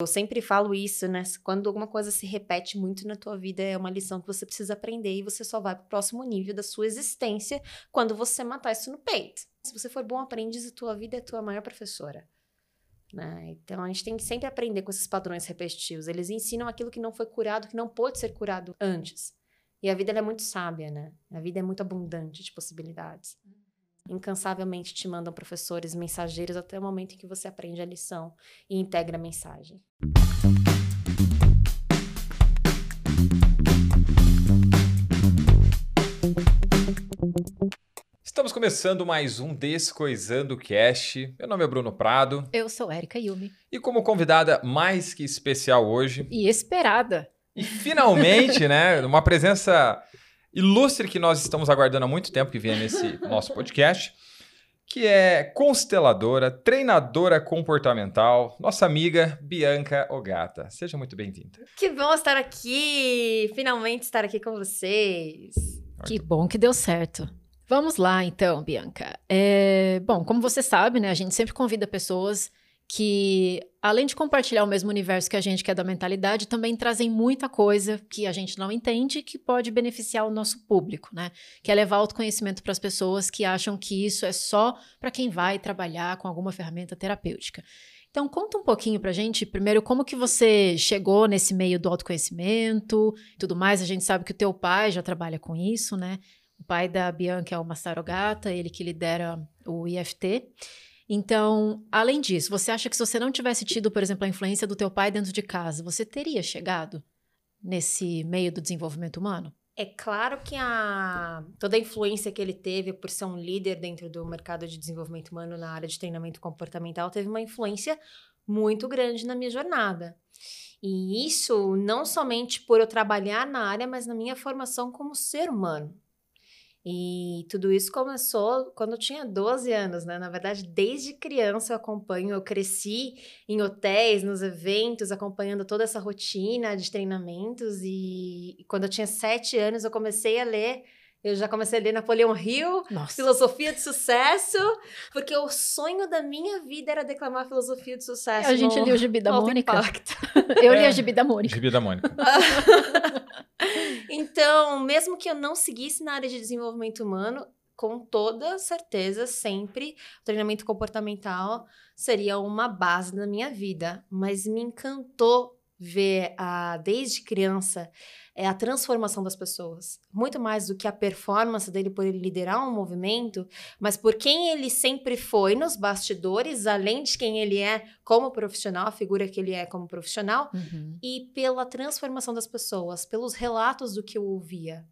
Eu sempre falo isso, né? Quando alguma coisa se repete muito na tua vida, é uma lição que você precisa aprender e você só vai pro próximo nível da sua existência quando você matar isso no peito. Se você for bom aprendiz, a tua vida é a tua maior professora. Né? Então a gente tem que sempre aprender com esses padrões repetitivos. Eles ensinam aquilo que não foi curado, que não pôde ser curado antes. E a vida é muito sábia, né? A vida é muito abundante de possibilidades incansavelmente te mandam professores, mensageiros, até o momento em que você aprende a lição e integra a mensagem. Estamos começando mais um Descoisando Cast. Meu nome é Bruno Prado. Eu sou Erika Yumi. E como convidada mais que especial hoje. E esperada. E finalmente, né, uma presença ilustre que nós estamos aguardando há muito tempo que venha nesse nosso podcast, que é consteladora, treinadora comportamental, nossa amiga Bianca Ogata. Seja muito bem-vinda. Que bom estar aqui, finalmente estar aqui com vocês. Que bom que deu certo. Vamos lá, então, Bianca. É, bom, como você sabe, né, a gente sempre convida pessoas que, além de compartilhar o mesmo universo que a gente, que é da mentalidade, também trazem muita coisa que a gente não entende que pode beneficiar o nosso público, né? Que é levar autoconhecimento para as pessoas que acham que isso é só para quem vai trabalhar com alguma ferramenta terapêutica. Então, conta um pouquinho pra gente, primeiro, como que você chegou nesse meio do autoconhecimento e tudo mais. A gente sabe que o teu pai já trabalha com isso, né? O pai da Bianca é o Massaro Gata, ele que lidera o IFT. Então, além disso, você acha que se você não tivesse tido, por exemplo, a influência do teu pai dentro de casa, você teria chegado nesse meio do desenvolvimento humano? É claro que a, toda a influência que ele teve por ser um líder dentro do mercado de desenvolvimento humano na área de treinamento comportamental teve uma influência muito grande na minha jornada. E isso não somente por eu trabalhar na área, mas na minha formação como ser humano. E tudo isso começou quando eu tinha 12 anos, né? Na verdade, desde criança eu acompanho, eu cresci em hotéis, nos eventos, acompanhando toda essa rotina de treinamentos. E, quando eu tinha 7 anos, eu comecei a ler eu já comecei a ler Napoleão Hill, Nossa. Filosofia de Sucesso, porque o sonho da minha vida era declamar Filosofia de Sucesso. A gente lia o Gibi da Mônica. Eu li a Gibi da Mônica. Gibi da Mônica. então, mesmo que eu não seguisse na área de desenvolvimento humano, com toda certeza, sempre o treinamento comportamental seria uma base da minha vida. Mas me encantou ver a, desde criança é a transformação das pessoas. Muito mais do que a performance dele por ele liderar um movimento, mas por quem ele sempre foi nos bastidores, além de quem ele é como profissional, a figura que ele é como profissional, uhum. e pela transformação das pessoas, pelos relatos do que eu ouvia.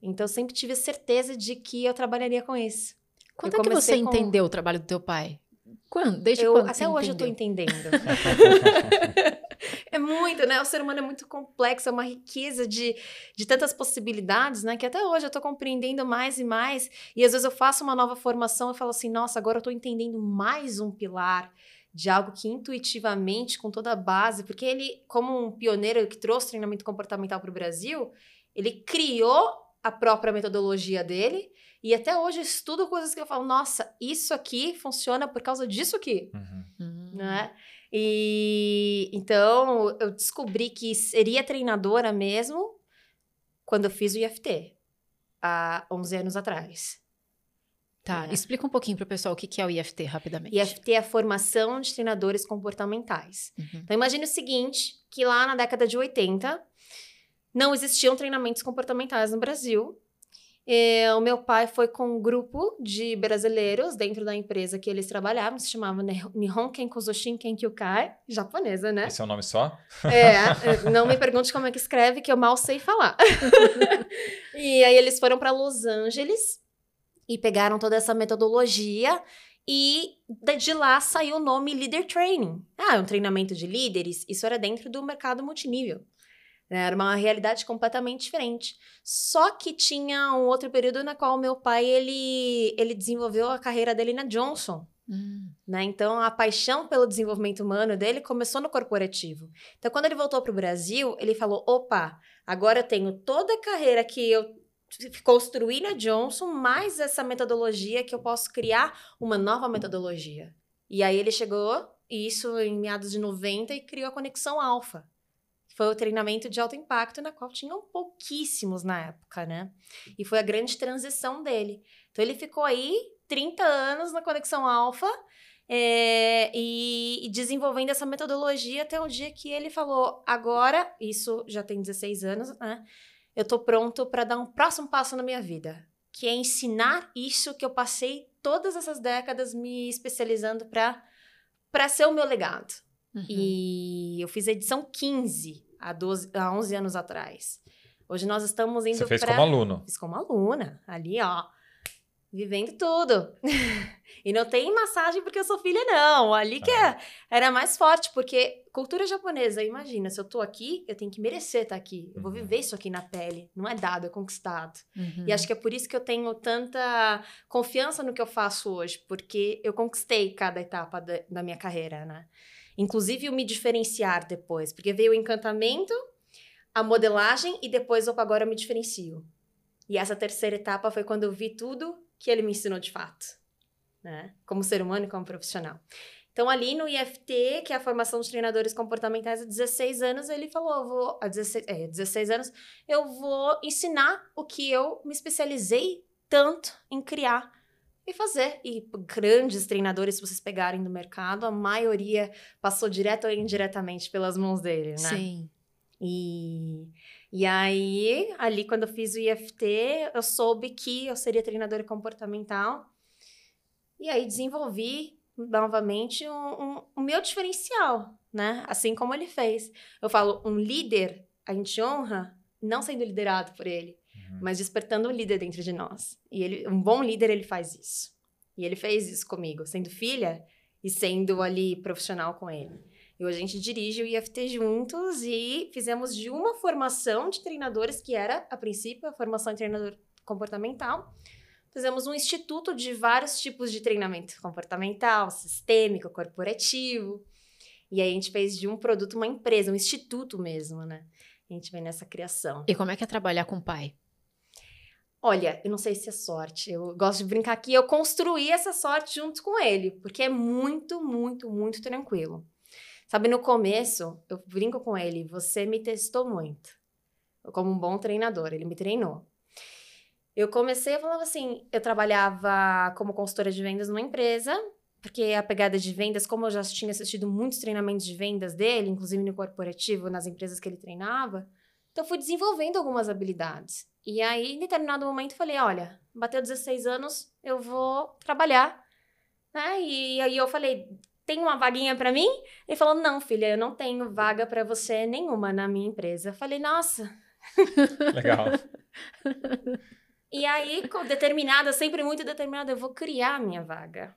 Então, eu sempre tive certeza de que eu trabalharia com isso. Quando eu é que você com... entendeu o trabalho do teu pai? Quando? Desde eu, quando? Até hoje entendeu? eu tô entendendo. é muito, né? O ser humano é muito complexo, é uma riqueza de, de tantas possibilidades, né? Que até hoje eu tô compreendendo mais e mais. E às vezes eu faço uma nova formação e falo assim, nossa, agora eu tô entendendo mais um pilar de algo que intuitivamente, com toda a base, porque ele, como um pioneiro que trouxe treinamento comportamental para o Brasil, ele criou a própria metodologia dele e até hoje eu estudo coisas que eu falo, nossa, isso aqui funciona por causa disso aqui. Uhum. Né? E então eu descobri que seria treinadora mesmo quando eu fiz o IFT, há 11 anos atrás. Tá, é. explica um pouquinho para o pessoal o que é o IFT rapidamente. IFT é a formação de treinadores comportamentais. Uhum. Então imagine o seguinte, que lá na década de 80 não existiam treinamentos comportamentais no Brasil é, o meu pai foi com um grupo de brasileiros dentro da empresa que eles trabalhavam, se chamava Nihon Kenkuzoshin Kenkyukai, japonesa, né? Esse é o nome só? É, é, não me pergunte como é que escreve, que eu mal sei falar. e aí eles foram para Los Angeles e pegaram toda essa metodologia e de lá saiu o nome Leader Training. Ah, é um treinamento de líderes. Isso era dentro do mercado multinível. Né? Era uma realidade completamente diferente. Só que tinha um outro período na qual meu pai ele, ele desenvolveu a carreira dele na Johnson. Hum. Né? Então, a paixão pelo desenvolvimento humano dele começou no corporativo. Então, quando ele voltou para o Brasil, ele falou: opa, agora eu tenho toda a carreira que eu construí na Johnson, mais essa metodologia que eu posso criar uma nova metodologia. E aí ele chegou isso em meados de 90, e criou a Conexão Alfa. Foi o treinamento de alto impacto, na qual tinham pouquíssimos na época, né? E foi a grande transição dele. Então, ele ficou aí 30 anos na Conexão Alfa, é, e, e, desenvolvendo essa metodologia até o dia que ele falou: agora, isso já tem 16 anos, né? Eu tô pronto para dar um próximo passo na minha vida, que é ensinar isso que eu passei todas essas décadas me especializando para para ser o meu legado. Uhum. E eu fiz a edição 15 há, 12, há 11 anos atrás. Hoje nós estamos indo Você fez pra... como aluno. Fiz como aluna, ali ó vivendo tudo. e não tem massagem porque eu sou filha, não. Ali que é, era mais forte, porque cultura japonesa, imagina, se eu tô aqui, eu tenho que merecer estar aqui. Eu vou uhum. viver isso aqui na pele. Não é dado, é conquistado. Uhum. E acho que é por isso que eu tenho tanta confiança no que eu faço hoje, porque eu conquistei cada etapa da, da minha carreira, né? Inclusive o me diferenciar depois, porque veio o encantamento, a modelagem e depois, opa, agora eu me diferencio. E essa terceira etapa foi quando eu vi tudo que ele me ensinou de fato, né? Como ser humano e como profissional. Então, ali no IFT, que é a formação de treinadores comportamentais há 16 anos, ele falou: vou, há 16, é, 16 anos, eu vou ensinar o que eu me especializei tanto em criar e fazer. E grandes treinadores, se vocês pegarem do mercado, a maioria passou direto ou indiretamente pelas mãos dele, né? Sim. E, e aí, ali quando eu fiz o IFT, eu soube que eu seria treinadora comportamental. E aí desenvolvi novamente o um, um, um, meu diferencial, né? Assim como ele fez. Eu falo, um líder, a gente honra não sendo liderado por ele, uhum. mas despertando um líder dentro de nós. E ele, um bom líder, ele faz isso. E ele fez isso comigo, sendo filha e sendo ali profissional com ele. E hoje a gente dirige o IFT juntos e fizemos de uma formação de treinadores, que era, a princípio, a formação de treinador comportamental. Fizemos um instituto de vários tipos de treinamento comportamental, sistêmico, corporativo. E aí a gente fez de um produto uma empresa, um instituto mesmo, né? A gente vem nessa criação. E como é que é trabalhar com o pai? Olha, eu não sei se é sorte. Eu gosto de brincar aqui. Eu construí essa sorte junto com ele, porque é muito, muito, muito tranquilo. Sabe, no começo, eu brinco com ele, você me testou muito. Como um bom treinador, ele me treinou. Eu comecei, eu falava assim, eu trabalhava como consultora de vendas numa empresa, porque a pegada de vendas, como eu já tinha assistido muitos treinamentos de vendas dele, inclusive no corporativo, nas empresas que ele treinava, então fui desenvolvendo algumas habilidades. E aí, em determinado momento, falei, olha, bateu 16 anos, eu vou trabalhar. Né? E aí eu falei, tem uma vaguinha para mim? Ele falou: Não, filha, eu não tenho vaga para você nenhuma na minha empresa. Eu falei: Nossa. Legal. e aí, determinada, sempre muito determinada, eu vou criar a minha vaga.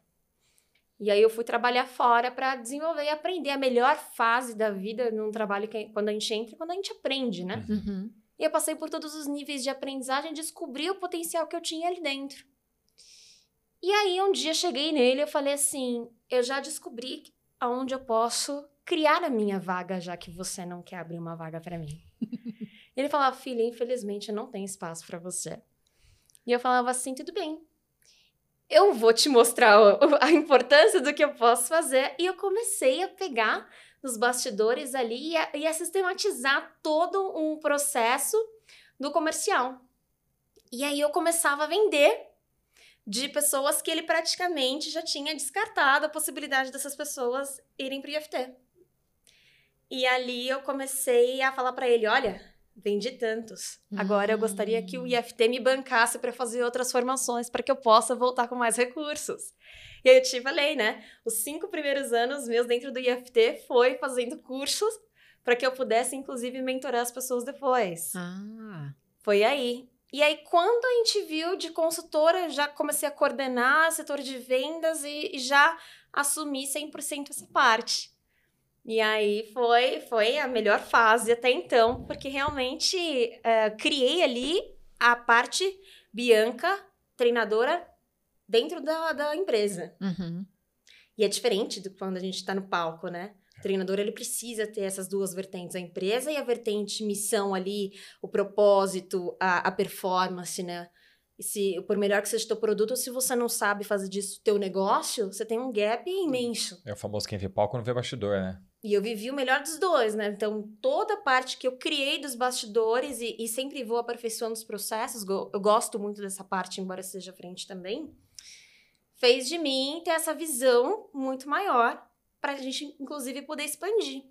E aí eu fui trabalhar fora para desenvolver e aprender a melhor fase da vida num trabalho que quando a gente entra, quando a gente aprende, né? Uhum. E eu passei por todos os níveis de aprendizagem, descobri o potencial que eu tinha ali dentro. E aí um dia cheguei nele e falei assim: eu já descobri aonde eu posso criar a minha vaga, já que você não quer abrir uma vaga para mim. Ele falava, filha, infelizmente não tenho espaço para você. E eu falava assim, tudo bem. Eu vou te mostrar a importância do que eu posso fazer. E eu comecei a pegar nos bastidores ali e a, sistematizar todo um processo do comercial. E aí eu começava a vender de pessoas que ele praticamente já tinha descartado a possibilidade dessas pessoas irem para o IFT. E ali eu comecei a falar para ele, olha, vendi tantos. Agora eu gostaria que o hum. IFT me bancasse para fazer outras formações para que eu possa voltar com mais recursos. E aí eu te falei, né? Os cinco primeiros anos meus dentro do IFT foi fazendo cursos para que eu pudesse, inclusive, mentorar as pessoas depois. Ah. Foi aí. E aí, quando a gente viu de consultora, já comecei a coordenar setor de vendas e, e já assumi 100% essa parte. E aí foi, foi a melhor fase até então, porque realmente é, criei ali a parte Bianca, treinadora, dentro da, da empresa. Uhum. E é diferente do quando a gente está no palco, né? O treinador ele precisa ter essas duas vertentes, a empresa e a vertente missão ali, o propósito, a, a performance, né? E se, por melhor que seja o teu produto, se você não sabe fazer disso teu negócio, você tem um gap imenso. É o famoso quem vê palco não vê bastidor, né? E eu vivi o melhor dos dois, né? Então, toda a parte que eu criei dos bastidores e, e sempre vou aperfeiçoando os processos, eu gosto muito dessa parte, embora seja frente também, fez de mim ter essa visão muito maior para a gente, inclusive, poder expandir.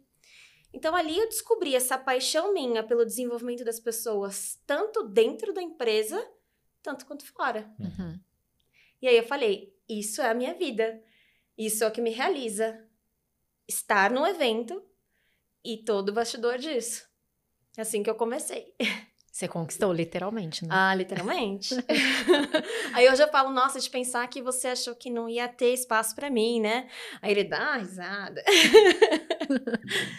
Então, ali eu descobri essa paixão minha pelo desenvolvimento das pessoas, tanto dentro da empresa tanto quanto fora. Uhum. E aí eu falei: isso é a minha vida. Isso é o que me realiza. Estar no evento e todo o bastidor disso. É assim que eu comecei. Você conquistou, literalmente, né? Ah, literalmente. Aí eu já falo, nossa, de pensar que você achou que não ia ter espaço para mim, né? Aí ele dá uma risada.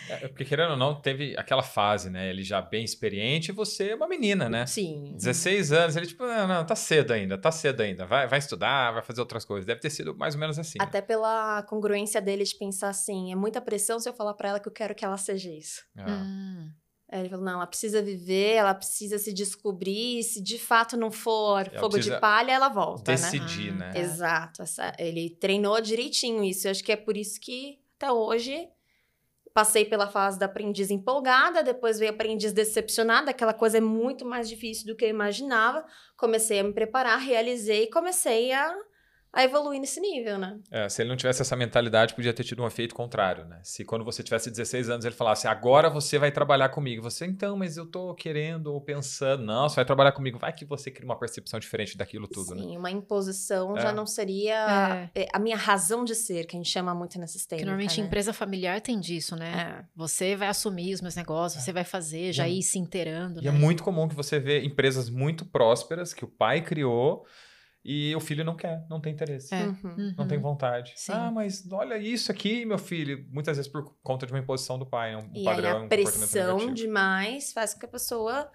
É, porque querendo ou não, teve aquela fase, né? Ele já bem experiente e você é uma menina, né? Sim. 16 anos, ele tipo, não, não, tá cedo ainda, tá cedo ainda. Vai, vai estudar, vai fazer outras coisas. Deve ter sido mais ou menos assim. Até pela congruência dele de pensar assim, é muita pressão se eu falar para ela que eu quero que ela seja isso. Ah. Hum. Ele falou: não, ela precisa viver, ela precisa se descobrir. Se de fato não for ela fogo de palha, ela volta. Né? Decidir, né? né? Exato. Essa, ele treinou direitinho isso. Eu acho que é por isso que até hoje passei pela fase da aprendiz empolgada, depois veio aprendiz decepcionada. Aquela coisa é muito mais difícil do que eu imaginava. Comecei a me preparar, realizei e comecei a a evoluir nesse nível, né? É, se ele não tivesse essa mentalidade, podia ter tido um efeito contrário, né? Se quando você tivesse 16 anos ele falasse, agora você vai trabalhar comigo. Você, então, mas eu tô querendo ou pensando, não, você vai trabalhar comigo. Vai que você cria uma percepção diferente daquilo tudo, Sim, né? uma imposição é. já não seria é. é. a minha razão de ser, que a gente chama muito nesses termos. Normalmente né? empresa familiar tem disso, né? É. Você vai assumir os meus negócios, é. você vai fazer, já ir se inteirando. E é né? é muito comum que você vê empresas muito prósperas que o pai criou e o filho não quer, não tem interesse. É. Uhum. Não tem vontade. Sim. Ah, mas olha isso aqui, meu filho. Muitas vezes por conta de uma imposição do pai, um e padrão, aí a pressão demais faz com que a pessoa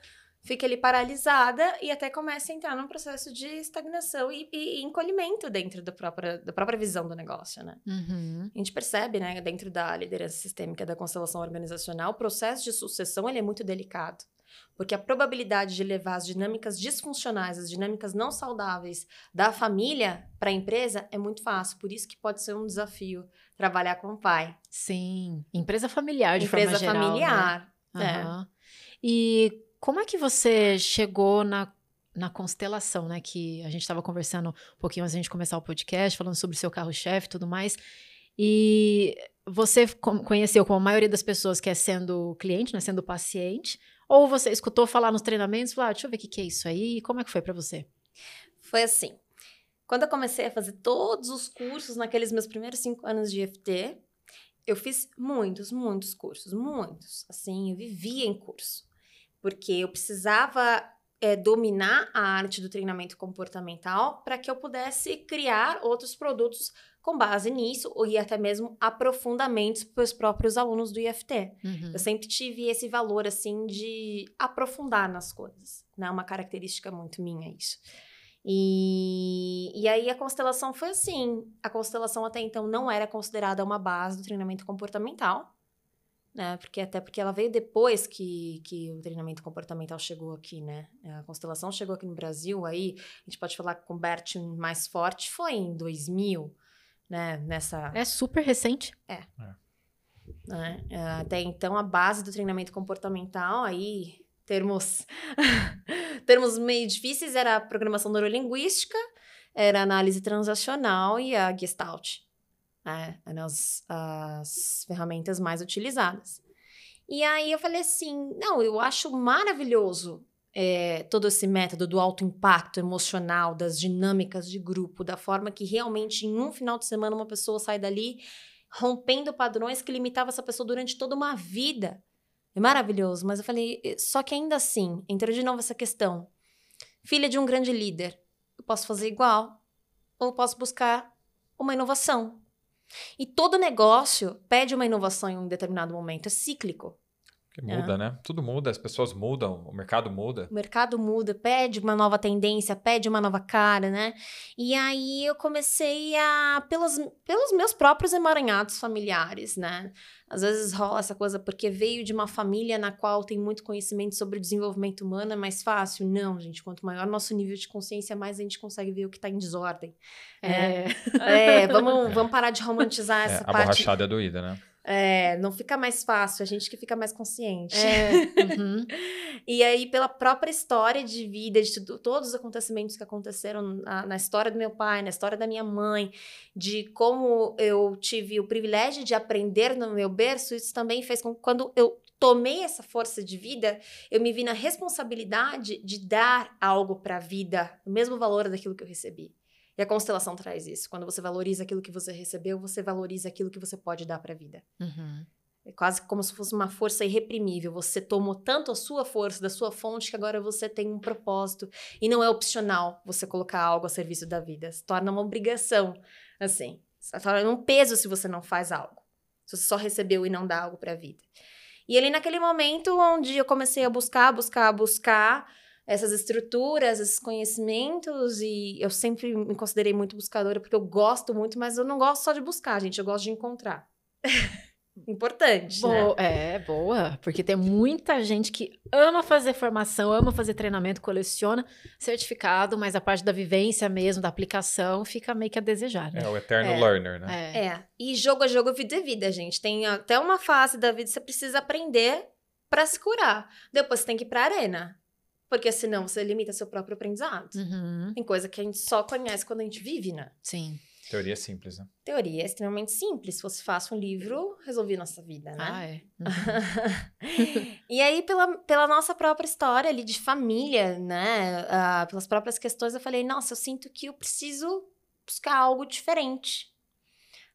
fique ali paralisada e até comece a entrar num processo de estagnação e, e, e encolhimento dentro da própria, da própria visão do negócio, né? Uhum. A gente percebe, né, dentro da liderança sistêmica da constelação organizacional, o processo de sucessão ele é muito delicado. Porque a probabilidade de levar as dinâmicas disfuncionais, as dinâmicas não saudáveis da família para a empresa é muito fácil. Por isso que pode ser um desafio trabalhar com o pai. Sim, empresa familiar de empresa forma geral. Empresa familiar. Né? Uhum. É. E como é que você chegou na, na constelação, né? Que a gente estava conversando um pouquinho antes de a gente começar o podcast, falando sobre o seu carro-chefe e tudo mais. E você conheceu, como a maioria das pessoas, que é sendo cliente, né, sendo paciente, ou você escutou falar nos treinamentos, falou, ah, deixa eu ver o que, que é isso aí, como é que foi para você? Foi assim, quando eu comecei a fazer todos os cursos naqueles meus primeiros cinco anos de EFT, eu fiz muitos, muitos cursos, muitos, assim, eu vivia em curso, porque eu precisava é, dominar a arte do treinamento comportamental para que eu pudesse criar outros produtos com base nisso, e até mesmo aprofundamentos para os próprios alunos do IFT. Uhum. Eu sempre tive esse valor, assim, de aprofundar nas coisas, né? Uma característica muito minha isso. E, e aí a constelação foi assim. A constelação até então não era considerada uma base do treinamento comportamental, né? Porque até porque ela veio depois que, que o treinamento comportamental chegou aqui, né? A constelação chegou aqui no Brasil, aí a gente pode falar que o Bert mais forte foi em 2000, né? Nessa... É super recente. É. é. Né? Até então, a base do treinamento comportamental, aí, termos, termos meio difíceis, era a programação neurolinguística, era a análise transacional e a Gestalt. Né? Eram as, as ferramentas mais utilizadas. E aí eu falei assim: não, eu acho maravilhoso é, todo esse método do alto impacto emocional, das dinâmicas de grupo, da forma que realmente em um final de semana uma pessoa sai dali rompendo padrões que limitavam essa pessoa durante toda uma vida. É maravilhoso, mas eu falei, só que ainda assim, entrou de novo essa questão. Filha de um grande líder, eu posso fazer igual ou posso buscar uma inovação. E todo negócio pede uma inovação em um determinado momento, é cíclico. Que muda, né? Tudo muda, as pessoas mudam, o mercado muda. O mercado muda, pede uma nova tendência, pede uma nova cara, né? E aí eu comecei a. pelos, pelos meus próprios emaranhados familiares, né? Às vezes rola essa coisa porque veio de uma família na qual tem muito conhecimento sobre o desenvolvimento humano, é mais fácil? Não, gente. Quanto maior nosso nível de consciência, mais a gente consegue ver o que está em desordem. É. É, é vamos, vamos parar de romantizar essa É, a parte. borrachada é doída, né? É, não fica mais fácil, a gente que fica mais consciente. É. Uhum. E aí, pela própria história de vida, de tudo- todos os acontecimentos que aconteceram na, na história do meu pai, na história da minha mãe, de como eu tive o privilégio de aprender no meu berço, isso também fez com que quando eu tomei essa força de vida, eu me vi na responsabilidade de dar algo para a vida, o mesmo valor daquilo que eu recebi. E a constelação traz isso. Quando você valoriza aquilo que você recebeu, você valoriza aquilo que você pode dar para a vida. Uhum. É quase como se fosse uma força irreprimível. Você tomou tanto a sua força da sua fonte que agora você tem um propósito. E não é opcional você colocar algo a serviço da vida. Se torna uma obrigação, assim. Se torna um peso se você não faz algo. Se você só recebeu e não dá algo para a vida. E ali naquele momento onde eu comecei a buscar, buscar, buscar essas estruturas, esses conhecimentos, e eu sempre me considerei muito buscadora porque eu gosto muito, mas eu não gosto só de buscar, gente, eu gosto de encontrar. Importante, né? Bo- É, boa, porque tem muita gente que ama fazer formação, ama fazer treinamento, coleciona certificado, mas a parte da vivência mesmo, da aplicação, fica meio que a desejar, né? É o eterno É. learner, né? É. É, e jogo a jogo, vida é vida, gente. Tem até uma fase da vida que você precisa aprender pra se curar. Depois você tem que ir pra arena. Porque senão você limita seu próprio aprendizado. Uhum, Tem coisa que a gente só conhece quando a gente vive, né? Sim. Teoria simples, né? Teoria é extremamente simples. Se fosse fácil um livro, resolvia nossa vida, né? Ah, é. Uhum. e aí, pela, pela nossa própria história ali de família, né? ah, pelas próprias questões, eu falei, nossa, eu sinto que eu preciso buscar algo diferente.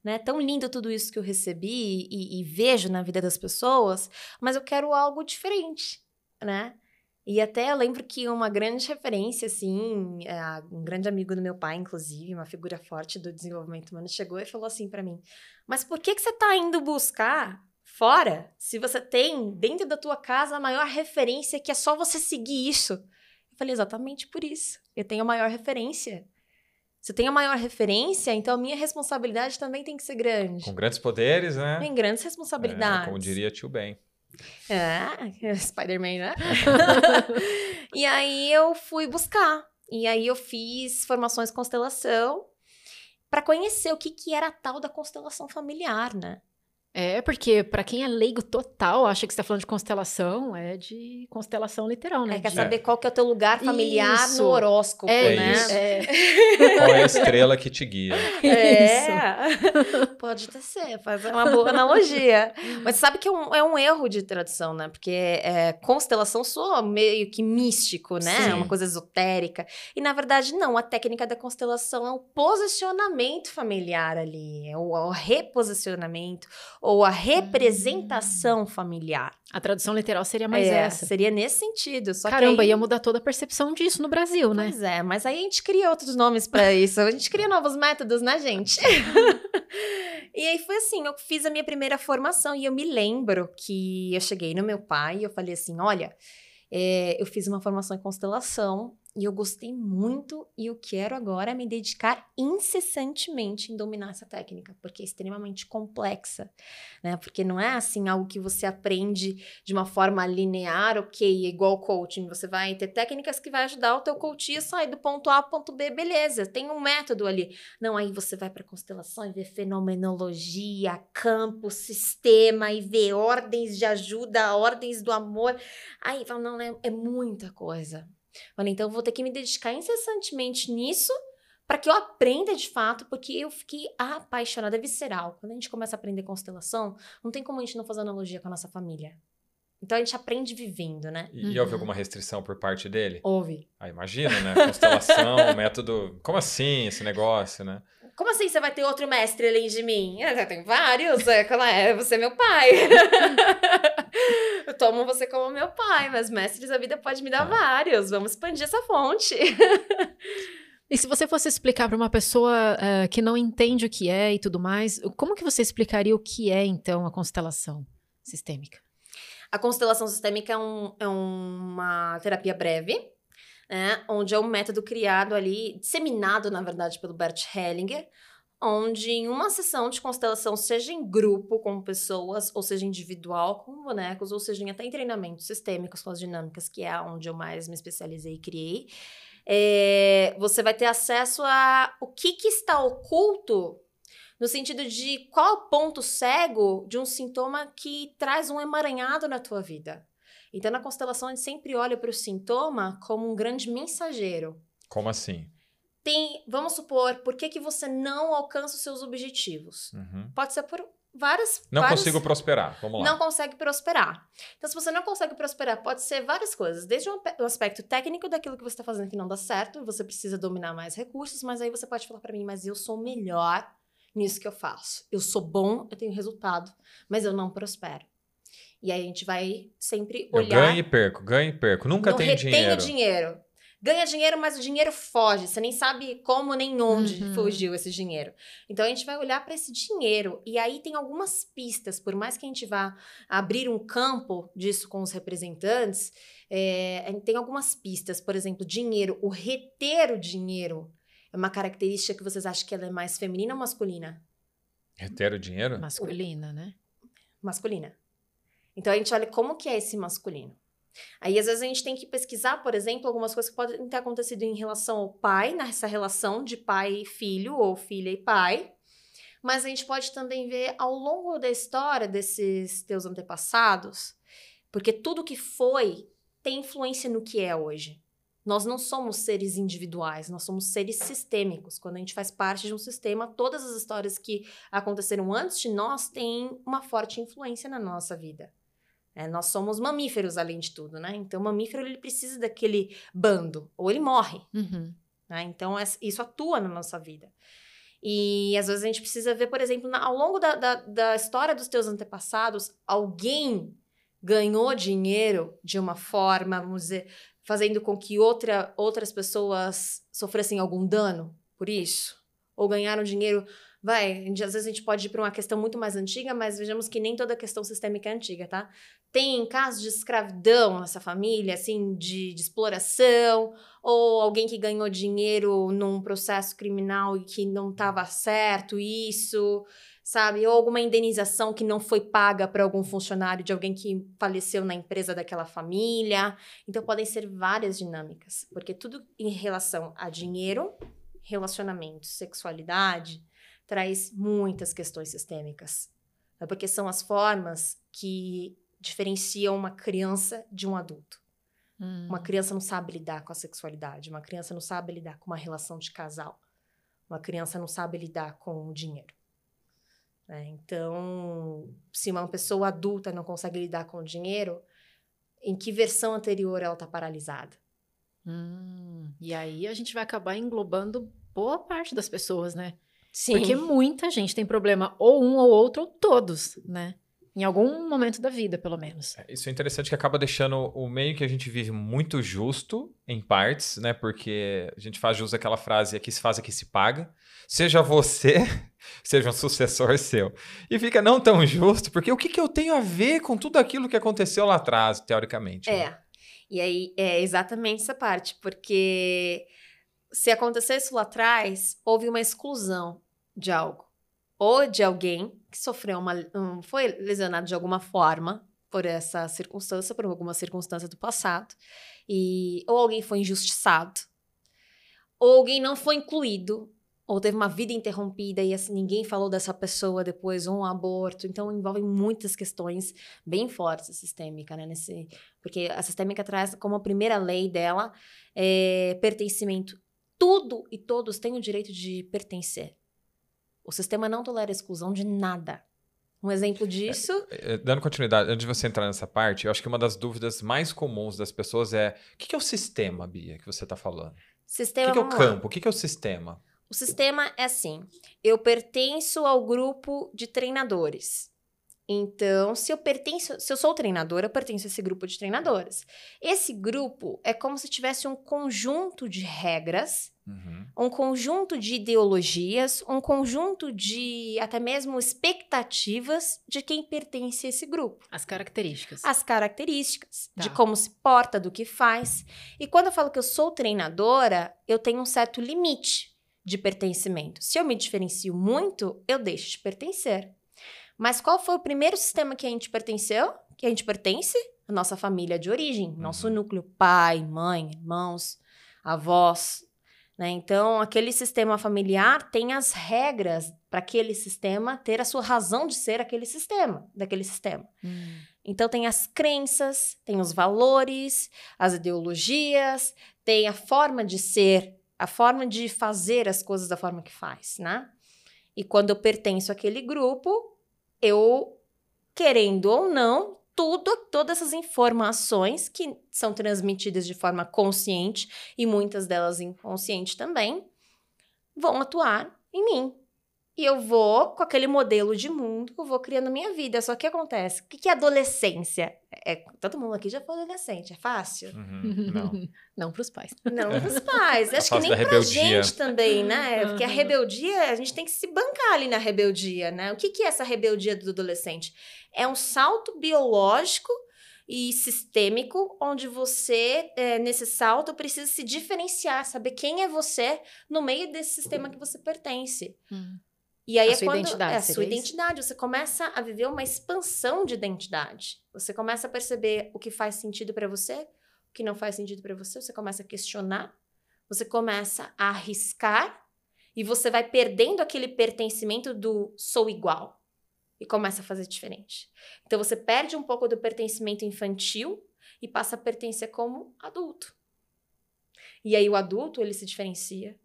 Né? Tão lindo tudo isso que eu recebi e, e vejo na vida das pessoas, mas eu quero algo diferente, né? E até eu lembro que uma grande referência, assim, ah, um grande amigo do meu pai, inclusive, uma figura forte do desenvolvimento humano, chegou e falou assim pra mim: Mas por que, que você tá indo buscar fora se você tem dentro da tua casa a maior referência que é só você seguir isso? Eu falei: Exatamente por isso. Eu tenho a maior referência. Se eu tenho a maior referência, então a minha responsabilidade também tem que ser grande. Com grandes poderes, né? Tem grandes É, responsabilidades. como diria tio Ben. É, Spider-Man, né? e aí eu fui buscar. E aí eu fiz formações constelação para conhecer o que, que era a tal da constelação familiar, né? É, porque pra quem é leigo total, acha que você tá falando de constelação, é de constelação literal, né? É, quer saber qual que é o teu lugar familiar Isso. no horóscopo, É, né? isso. É, Qual é a estrela que te guia? É, pode até ser, faz uma boa analogia. Mas sabe que é um, é um erro de tradução, né? Porque é, constelação soa meio que místico, né? Sim. É uma coisa esotérica. E na verdade, não. A técnica da constelação é o posicionamento familiar ali, é o, o reposicionamento ou a representação familiar. a tradução literal seria mais É, essa. Seria nesse sentido. Só Caramba, aí... ia mudar toda a percepção disso no Brasil, né? Pois é, mas aí a gente cria outros nomes pra isso. A gente cria novos métodos, né, gente? e aí foi assim, eu fiz a minha primeira formação e eu me lembro que eu cheguei no meu pai e eu falei assim, olha, é, eu fiz uma formação em constelação e eu gostei muito e eu quero agora me dedicar incessantemente em dominar essa técnica, porque é extremamente complexa, né? Porque não é assim algo que você aprende de uma forma linear, ok, igual coaching. Você vai ter técnicas que vai ajudar o teu coach a sair do ponto A ao ponto B, beleza, tem um método ali. Não, aí você vai para constelação e vê fenomenologia, campo, sistema, e vê ordens de ajuda, ordens do amor. Aí fala, não, é, é muita coisa. Falei, então eu vou ter que me dedicar incessantemente nisso para que eu aprenda de fato, porque eu fiquei apaixonada, é visceral. Quando a gente começa a aprender constelação, não tem como a gente não fazer analogia com a nossa família. Então a gente aprende vivendo, né? E, e Uhum. houve alguma restrição por parte dele? Ouve. Ah, imagina, né? Constelação, método. Como assim esse negócio, né? Como assim você vai ter outro mestre além de mim? Ah, tem vários. É, é? Você é meu pai. eu tomo você como meu pai, mas mestres da vida pode me dar Ah. vários. Vamos expandir essa fonte. E se você fosse explicar para uma pessoa eh, que não entende o que é e tudo mais, como que você explicaria o que é, então, a constelação sistêmica? A constelação sistêmica é, um, é uma terapia breve, né, onde é um método criado ali, disseminado, na verdade, pelo Bert Hellinger, onde em uma sessão de constelação, seja em grupo com pessoas, ou seja individual com bonecos, ou seja em até em treinamentos sistêmicos com as dinâmicas, que é onde eu mais me especializei e criei, é, você vai ter acesso a o que, que está oculto no sentido de qual ponto cego de um sintoma que traz um emaranhado na tua vida. Então, na constelação, a gente sempre olha para o sintoma como um grande mensageiro. Como assim? Tem, vamos supor, por que, que você não alcança os seus objetivos? Uhum. Pode ser por várias. Não várias, consigo prosperar. Vamos lá. Não consegue prosperar. Então, se você não consegue prosperar, pode ser várias coisas. Desde um, o aspecto técnico daquilo que você está fazendo que não dá certo, você precisa dominar mais recursos, mas aí você pode falar para mim, mas eu sou melhor nisso que eu faço. Eu sou bom, eu tenho resultado, mas eu não prospero. E aí a gente vai sempre olhar. Eu ganho e perco, ganho e perco. Nunca não tenho dinheiro. dinheiro. Ganha dinheiro, mas o dinheiro foge. Você nem sabe como nem onde Uhum. fugiu esse dinheiro. Então a gente vai olhar para esse dinheiro. E aí tem algumas pistas, por mais que a gente vá abrir um campo disso com os representantes, é, tem algumas pistas. Por exemplo, dinheiro. O reter o dinheiro é uma característica que vocês acham que ela é mais feminina ou masculina? Reter o dinheiro? Masculina, né? masculina. Então a gente olha como que é esse masculino. Aí às vezes a gente tem que pesquisar, por exemplo, algumas coisas que podem ter acontecido em relação ao pai, nessa relação de pai e filho ou filha e pai. Mas a gente pode também ver ao longo da história desses teus antepassados, porque tudo que foi tem influência no que é hoje. Nós não somos seres individuais, nós somos seres sistêmicos. Quando a gente faz parte de um sistema, todas as histórias que aconteceram antes de nós têm uma forte influência na nossa vida. É, nós somos mamíferos, além de tudo, né? Então, o mamífero ele precisa daquele bando, ou ele morre. Uhum. Né? Então, é- isso atua na nossa vida. E às vezes a gente precisa ver, por exemplo, na- ao longo da, da, da história dos teus antepassados, alguém ganhou dinheiro de uma forma, vamos dizer, fazendo com que outra, outras pessoas sofressem algum dano por isso? Ou ganharam dinheiro. Vai, às vezes a gente pode ir para uma questão muito mais antiga, mas vejamos que nem toda questão sistêmica é antiga, tá? Tem casos de escravidão nessa família, assim, de, de exploração, ou alguém que ganhou dinheiro num processo criminal e que não estava certo isso, sabe? Ou alguma indenização que não foi paga para algum funcionário de alguém que faleceu na empresa daquela família. Então podem ser várias dinâmicas, porque tudo em relação a dinheiro, relacionamento, sexualidade, traz muitas questões sistêmicas. É porque são as formas que diferenciam uma criança de um adulto. Hum. Uma criança não sabe lidar com a sexualidade, uma criança não sabe lidar com uma relação de casal, uma criança não sabe lidar com o dinheiro. né? Então, se uma pessoa adulta não consegue lidar com o dinheiro, em que versão anterior ela está paralisada? Hum. E aí a gente vai acabar englobando boa parte das pessoas, né? Sim. Porque muita gente tem problema, ou um ou outro, ou todos, né? Em algum momento da vida, pelo menos. Isso é interessante que acaba deixando o meio que a gente vive muito justo, em partes, né? Porque a gente faz jus àquela frase, aqui se faz, aqui se paga. Seja você, seja um sucessor seu. E fica não tão justo, porque o que, que eu tenho a ver com tudo aquilo que aconteceu lá atrás, teoricamente? né? É. E aí é exatamente essa parte, porque se acontecesse lá atrás, houve uma exclusão de algo. Ou de alguém que sofreu uma. um- foi lesionado de alguma forma por essa circunstância, por alguma circunstância do passado. E, ou alguém foi injustiçado. Ou alguém não foi incluído. Ou teve uma vida interrompida e assim, ninguém falou dessa pessoa depois, ou um aborto. Então envolve muitas questões bem fortes a sistêmica, né? Nesse, porque a sistêmica traz como a primeira lei dela é, pertencimento. Tudo e todos têm o direito de pertencer. O sistema não tolera exclusão de nada. Um exemplo disso. Eh, Dando continuidade, antes de você entrar nessa parte, eu acho que uma das dúvidas mais comuns das pessoas é: o que é o sistema, Bia, que você está falando? O Sistema. que, que é o campo? O que é o sistema? O sistema é assim: eu pertenço ao grupo de treinadores. Então, se eu pertenço, se eu sou treinadora, eu pertenço a esse grupo de treinadoras. Esse grupo é como se tivesse um conjunto de regras, Uhum. um conjunto de ideologias, um conjunto de até mesmo expectativas de quem pertence a esse grupo. As características. As características de Tá. como se porta, do que faz. E quando eu falo que eu sou treinadora, eu tenho um certo limite de pertencimento. Se eu me diferencio muito, eu deixo de pertencer. Mas qual foi o primeiro sistema que a gente pertenceu? Que a gente pertence? A nossa família de origem, nosso Uhum. núcleo, pai, mãe, irmãos, avós. Né? Então, aquele sistema familiar tem as regras para aquele sistema ter a sua razão de ser aquele sistema, daquele sistema. Hum. Então tem as crenças, tem os valores, as ideologias, tem a forma de ser, a forma de fazer as coisas da forma que faz, né? E quando eu pertenço àquele grupo, eu querendo ou não, tudo, todas essas informações que são transmitidas de forma consciente e muitas delas inconsciente também, vão atuar em mim. E eu vou, com aquele modelo de mundo, eu vou criando minha vida. Só que acontece? O que que é adolescência? É, todo mundo aqui já foi adolescente, é fácil? Uhum. Não. Não para os pais. Não pros pais. Acho que nem pra rebeldia. gente também, né? Porque a rebeldia, a gente tem que se bancar ali na rebeldia, né? O que, que é essa rebeldia do adolescente? É um salto biológico e sistêmico, onde você, é, nesse salto, precisa se diferenciar, saber quem é você no meio desse sistema que você pertence. Hum. E aí A é sua quando identidade, é a sua identidade, você começa a viver uma expansão de identidade. Você começa a perceber o que faz sentido pra você, o que não faz sentido pra você, você começa a questionar, você começa a arriscar e você vai perdendo aquele pertencimento do sou igual e começa a fazer diferente. Então você perde um pouco do pertencimento infantil e passa a pertencer como adulto. E aí o adulto, ele se diferencia.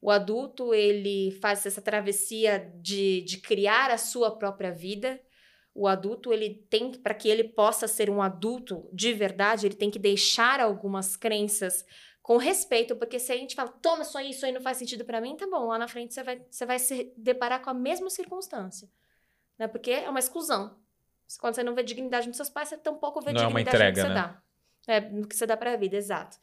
O adulto, ele faz essa travessia de, de criar a sua própria vida. O adulto, ele tem para que ele possa ser um adulto de verdade, ele tem que deixar algumas crenças com respeito, porque se a gente fala, toma isso aí, isso aí não faz sentido para mim, tá bom, lá na frente você vai, você vai se deparar com a mesma circunstância, né? Porque é uma exclusão. Quando você não vê dignidade nos seus pais, você tampouco vê Não é dignidade no que entrega, você né? dá. É, no que você dá pra vida, exato.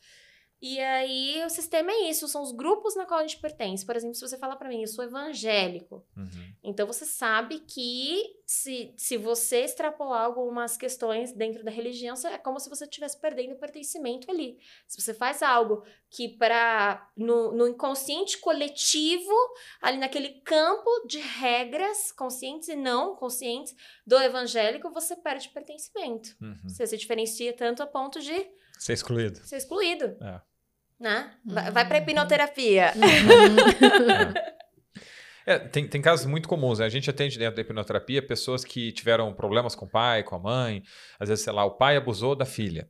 E aí, o sistema é isso, são os grupos na qual a gente pertence. Por exemplo, se você falar pra mim, eu sou evangélico, Uhum. então você sabe que se, se você extrapolar algumas questões dentro da religião, é como se você estivesse perdendo o pertencimento ali. Se você faz algo que para no, no inconsciente coletivo, ali naquele campo de regras conscientes e não conscientes do evangélico, você perde pertencimento. Uhum. Você se diferencia tanto a ponto de Ser excluído. ser excluído. É. Né? Vai, vai Hum. pra hipnoterapia. É, tem, tem casos muito comuns. né? A gente atende dentro da hipnoterapia pessoas que tiveram problemas com o pai, com a mãe. Às vezes, sei lá, o pai abusou da filha.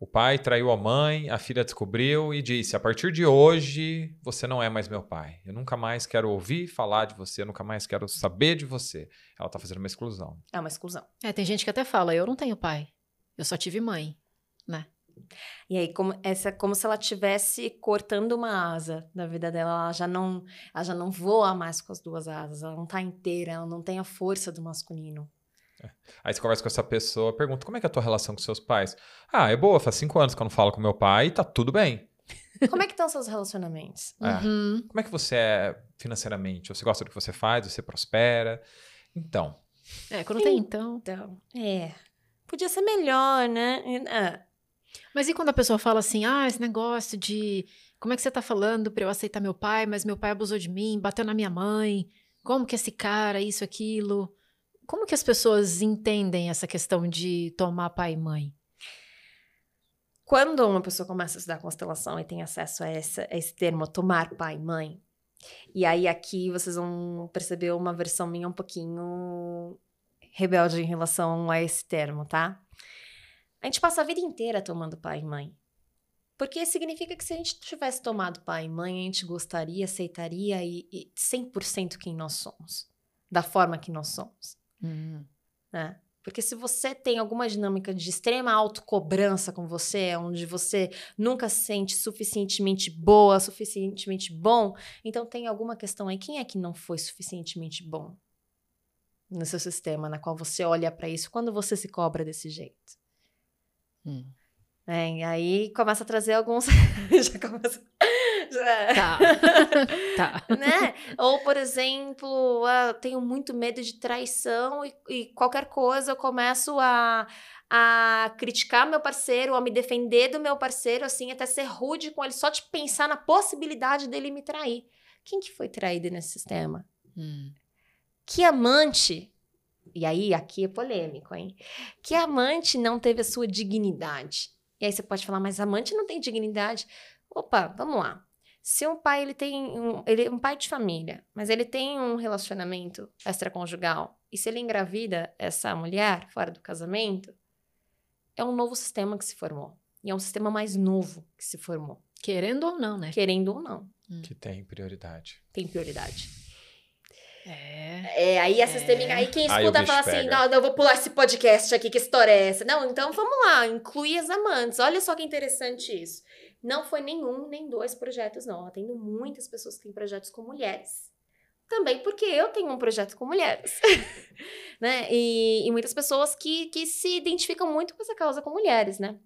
O pai traiu a mãe, a filha descobriu e disse: a partir de hoje você não é mais meu pai. Eu nunca mais quero ouvir falar de você, eu nunca mais quero saber de você. Ela tá fazendo uma exclusão. É uma exclusão. É, tem gente que até fala, eu não tenho pai. Eu só tive mãe. E aí, como, essa, como se ela estivesse cortando uma asa da vida dela. Ela já, não, ela já não voa mais com as duas asas. Ela não tá inteira, ela não tem a força do masculino. Aí você conversa com essa pessoa, pergunta: como é que é a tua relação com seus pais? Ah, é boa, faz cinco anos que eu não falo com meu pai e tá tudo bem. Como é que estão seus relacionamentos? É. Uhum. Como é que você é financeiramente? Você gosta do que você faz? Você prospera? Então, É, quando tem então. Então, é. Podia ser melhor, né? Ah, Mas e quando a pessoa fala assim, ah, esse negócio de como é que você tá falando pra eu aceitar meu pai, mas meu pai abusou de mim, bateu na minha mãe, como que esse cara, isso, aquilo. Como que as pessoas entendem essa questão de tomar pai e mãe? Quando uma pessoa começa a estudar constelação e tem acesso a, essa, a esse termo tomar pai e mãe, e aí aqui vocês vão perceber uma versão minha um pouquinho rebelde em relação a esse termo, tá? A gente passa a vida inteira tomando pai e mãe. Porque significa que se a gente tivesse tomado pai e mãe, a gente gostaria, aceitaria e, e 100% quem nós somos. Da forma que nós somos Hum. né? Porque se você tem alguma dinâmica de extrema autocobrança com você, onde você nunca se sente suficientemente boa, suficientemente bom, então tem alguma questão aí. Quem é que não foi suficientemente bom? no seu sistema, na qual você olha para isso quando você se cobra desse jeito? Hum. É, e aí começa a trazer alguns. já começa. Já... Tá. tá. Né? Ou, por exemplo, ah, eu tenho muito medo de traição e, e qualquer coisa eu começo a, a criticar meu parceiro, a me defender do meu parceiro, assim, até ser rude com ele, só de pensar na possibilidade dele me trair. Quem que foi traído nesse sistema? Hum. Que amante, e aí aqui é polêmico, hein? Que amante não teve a sua dignidade. E aí você pode falar, mas amante não tem dignidade. Opa, vamos lá. Se um pai ele tem um, ele é um pai de família, mas ele tem um relacionamento extraconjugal, e se ele engravida essa mulher fora do casamento, é um novo sistema que se formou. E é um sistema mais novo que se formou. Querendo ou não, né? Querendo ou não, Que tem prioridade. tem prioridade. É. É, aí a sistêmica, aí quem Aí escuta bicho fala assim, não, não, eu vou pular esse podcast aqui, que história é essa? Não, então vamos lá, inclui as amantes. Olha só que interessante isso. Não foi nenhum, nem dois projetos, não. Eu atendo muitas pessoas que têm projetos com mulheres. Também porque eu tenho um projeto com mulheres. né? E, e muitas pessoas que, que se identificam muito com essa causa com mulheres, né?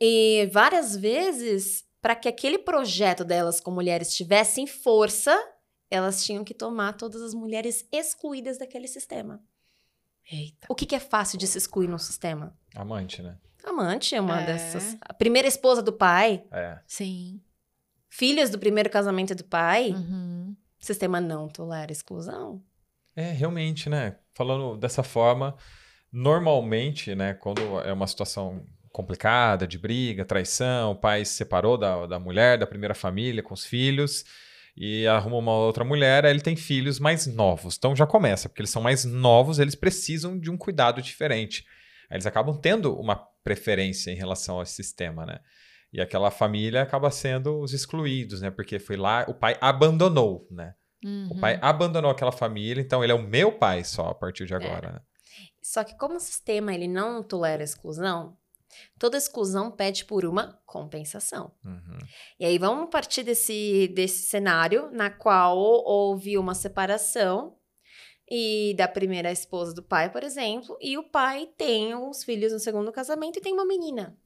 E várias vezes, para que aquele projeto delas com mulheres tivesse força, elas tinham que tomar todas as mulheres excluídas daquele sistema. Eita. O que, que é fácil de se excluir num sistema? Amante, né? Amante é uma É. dessas. A primeira esposa do pai, É. Sim. filhas do primeiro casamento do pai. Uhum. O sistema não tolera exclusão. É, realmente, né? Falando dessa forma, normalmente, né, quando é uma situação complicada, de briga, traição, o pai se separou da, da mulher, da primeira família, com os filhos, e arruma uma outra mulher, aí ele tem filhos mais novos. Então já começa, porque eles são mais novos, eles precisam de um cuidado diferente. Aí eles acabam tendo uma preferência em relação ao sistema, né? E aquela família acaba sendo os excluídos, né? Porque foi lá, o pai abandonou, né? O Uhum. pai abandonou aquela família, então ele é o meu pai só a partir de agora. né? Só que como o sistema ele não tolera exclusão, toda exclusão pede por uma compensação. Uhum. E aí vamos partir desse, desse cenário na qual houve uma separação e da primeira esposa do pai, por exemplo, e o pai tem os filhos no segundo casamento e tem uma menina.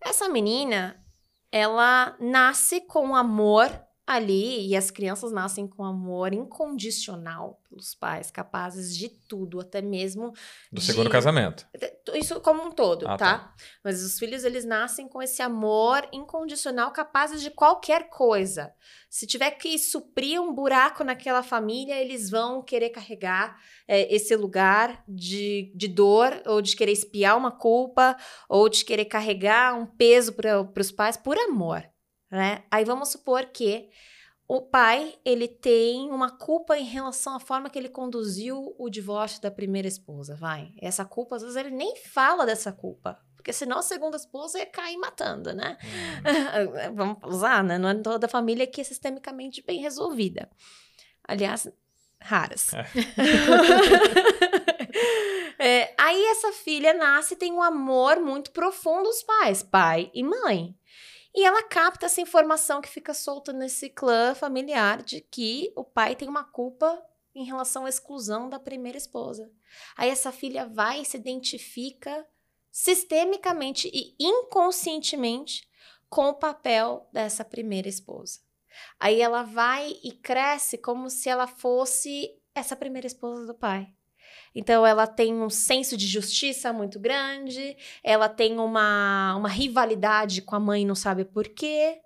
Essa menina, ela nasce com amor ali e as crianças nascem com amor incondicional pelos pais, capazes de tudo, até mesmo Do De- segundo casamento. isso como um todo, Ah, tá? tá. Mas os filhos, eles nascem com esse amor incondicional, capazes de qualquer coisa. Se tiver que suprir um buraco naquela família, eles vão querer carregar é, esse lugar de, de dor, ou de querer espiar uma culpa, ou de querer carregar um peso para os pais por amor, né? Aí vamos supor que o pai, ele tem uma culpa em relação à forma que ele conduziu o divórcio da primeira esposa, vai. Essa culpa, às vezes, ele nem fala dessa culpa. Porque senão a segunda esposa ia cair matando, né? Uhum. Vamos usar, né? Não é toda família que é sistemicamente bem resolvida. Aliás, raras. É, aí essa filha nasce e tem um amor muito profundo dos pais, pai e mãe. E ela capta essa informação que fica solta nesse clã familiar de que o pai tem uma culpa em relação à exclusão da primeira esposa. Aí essa filha vai e se identifica sistemicamente e inconscientemente com o papel dessa primeira esposa. Aí ela vai e cresce como se ela fosse essa primeira esposa do pai. Então ela tem um senso de justiça muito grande, ela tem uma, uma rivalidade com a mãe, não sabe por quê.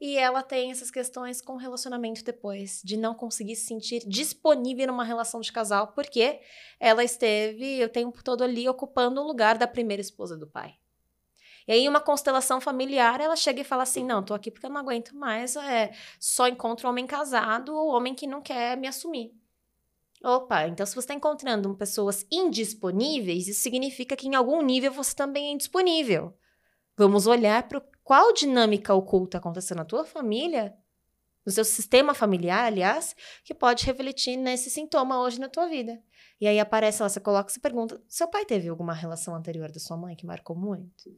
E ela tem essas questões com o relacionamento depois, de não conseguir se sentir disponível numa relação de casal, porque ela esteve o tempo todo ali ocupando o lugar da primeira esposa do pai. E aí, uma constelação familiar, ela chega e fala assim: não, tô aqui porque eu não aguento mais, é, só encontro homem casado ou homem que não quer me assumir. Opa, então se você está encontrando pessoas indisponíveis, isso significa que em algum nível você também é indisponível. Vamos olhar para qual dinâmica oculta acontecendo na tua família, no seu sistema familiar, aliás, que pode refletir nesse sintoma hoje na tua vida. E aí aparece lá, você coloca essa pergunta: seu pai teve alguma relação anterior da sua mãe que marcou muito?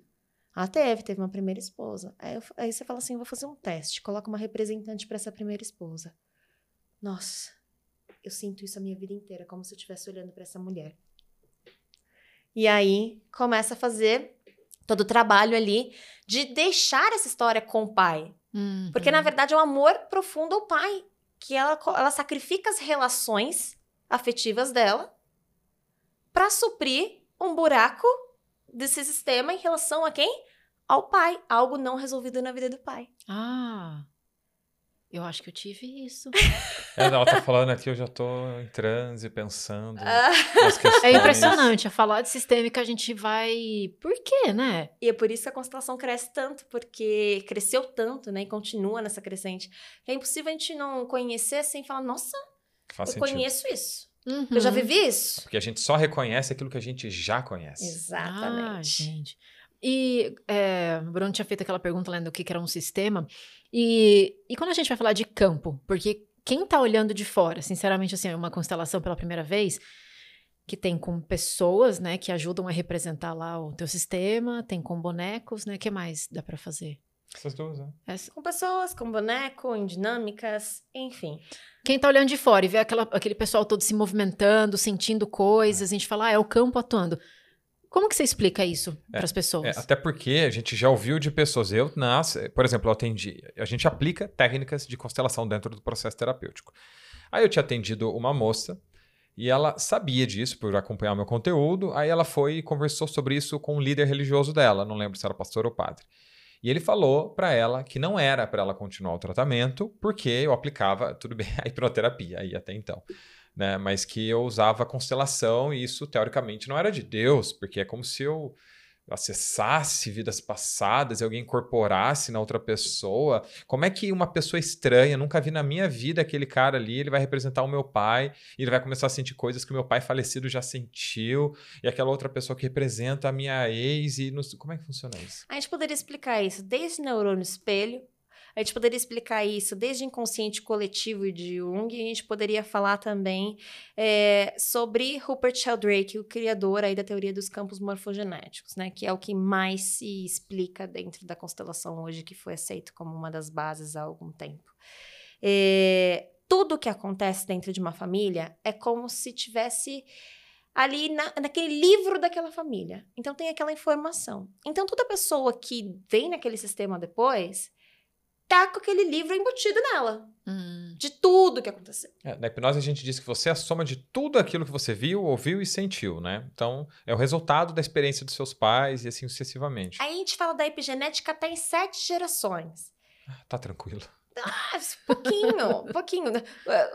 Ah, teve, teve uma primeira esposa. Aí, eu- aí você fala assim: vou fazer um teste, coloca uma representante para essa primeira esposa. Nossa, eu sinto isso a minha vida inteira, como se eu estivesse olhando para essa mulher. E aí começa a fazer todo o trabalho ali de deixar essa história com o pai. Uhum. Porque, na verdade, é um amor profundo ao pai. Que ela, ela sacrifica as relações afetivas dela para suprir um buraco desse sistema em relação a quem? Ao pai. Algo não resolvido na vida do pai. Ah, eu acho que eu tive isso. É, ela tá falando aqui, eu já tô em transe, pensando Ah. É impressionante. A falar de sistêmica a gente vai. Por quê, né? E é por isso que a constelação cresce tanto, porque cresceu tanto, né? E continua nessa crescente. É impossível a gente não conhecer sem falar, nossa, Faz eu sentido. conheço isso. Uhum. Eu já vivi isso. Porque a gente só reconhece aquilo que a gente já conhece. Ah, Exatamente. gente. E é, o Bruno tinha feito aquela pergunta lendo o que que era um sistema. E, e quando a gente vai falar de campo, porque quem tá olhando de fora, sinceramente, assim, uma constelação pela primeira vez, que tem com pessoas, né, que ajudam a representar lá o teu sistema, tem com bonecos, né, o que mais dá pra fazer? Essas duas, né? Essa- Com pessoas, com boneco, em dinâmicas, enfim. Quem tá olhando de fora e vê aquela, aquele pessoal todo se movimentando, sentindo coisas, a gente fala, ah, é o campo atuando. Como que você explica isso É, para as É, pessoas? até porque a gente já ouviu de pessoas, eu, nas, por exemplo, eu atendi, a gente aplica técnicas de constelação dentro do processo terapêutico. Aí eu tinha atendido uma moça e ela sabia disso por acompanhar o meu conteúdo, aí ela foi e conversou sobre isso com um líder religioso dela, não lembro se era pastor ou padre. E ele falou para ela que não era para ela continuar o tratamento, porque eu aplicava, tudo bem, a hipnoterapia aí até então. Né, mas que eu usava constelação e isso teoricamente não era de Deus, porque é como se eu acessasse vidas passadas e alguém incorporasse na outra pessoa. Como é que uma pessoa estranha, nunca vi na minha vida aquele cara ali, ele vai representar o meu pai, e ele vai começar a sentir coisas que o meu pai falecido já sentiu, e aquela outra pessoa que representa a minha ex, e não sei- como é que funciona isso? A gente poderia explicar isso desde neurônio espelho, a gente poderia explicar isso desde inconsciente coletivo de Jung, e a gente poderia falar também é, sobre Rupert Sheldrake, o criador aí da teoria dos campos morfogenéticos, né? Que é o que mais se explica dentro da constelação hoje, que foi aceito como uma das bases há algum tempo. É, tudo que acontece dentro de uma família é como se tivesse ali na- naquele livro daquela família. Então tem aquela informação. Então toda pessoa que vem naquele sistema depois tá com aquele livro embutido nela, Hum, de tudo que aconteceu. É, na hipnose a gente diz que você é a soma de tudo aquilo que você viu, ouviu e sentiu, né? Então, é o resultado da experiência dos seus pais e assim sucessivamente. Aí a gente fala da epigenética até em sete gerações. Tá tranquilo. Ah, pouquinho, pouquinho.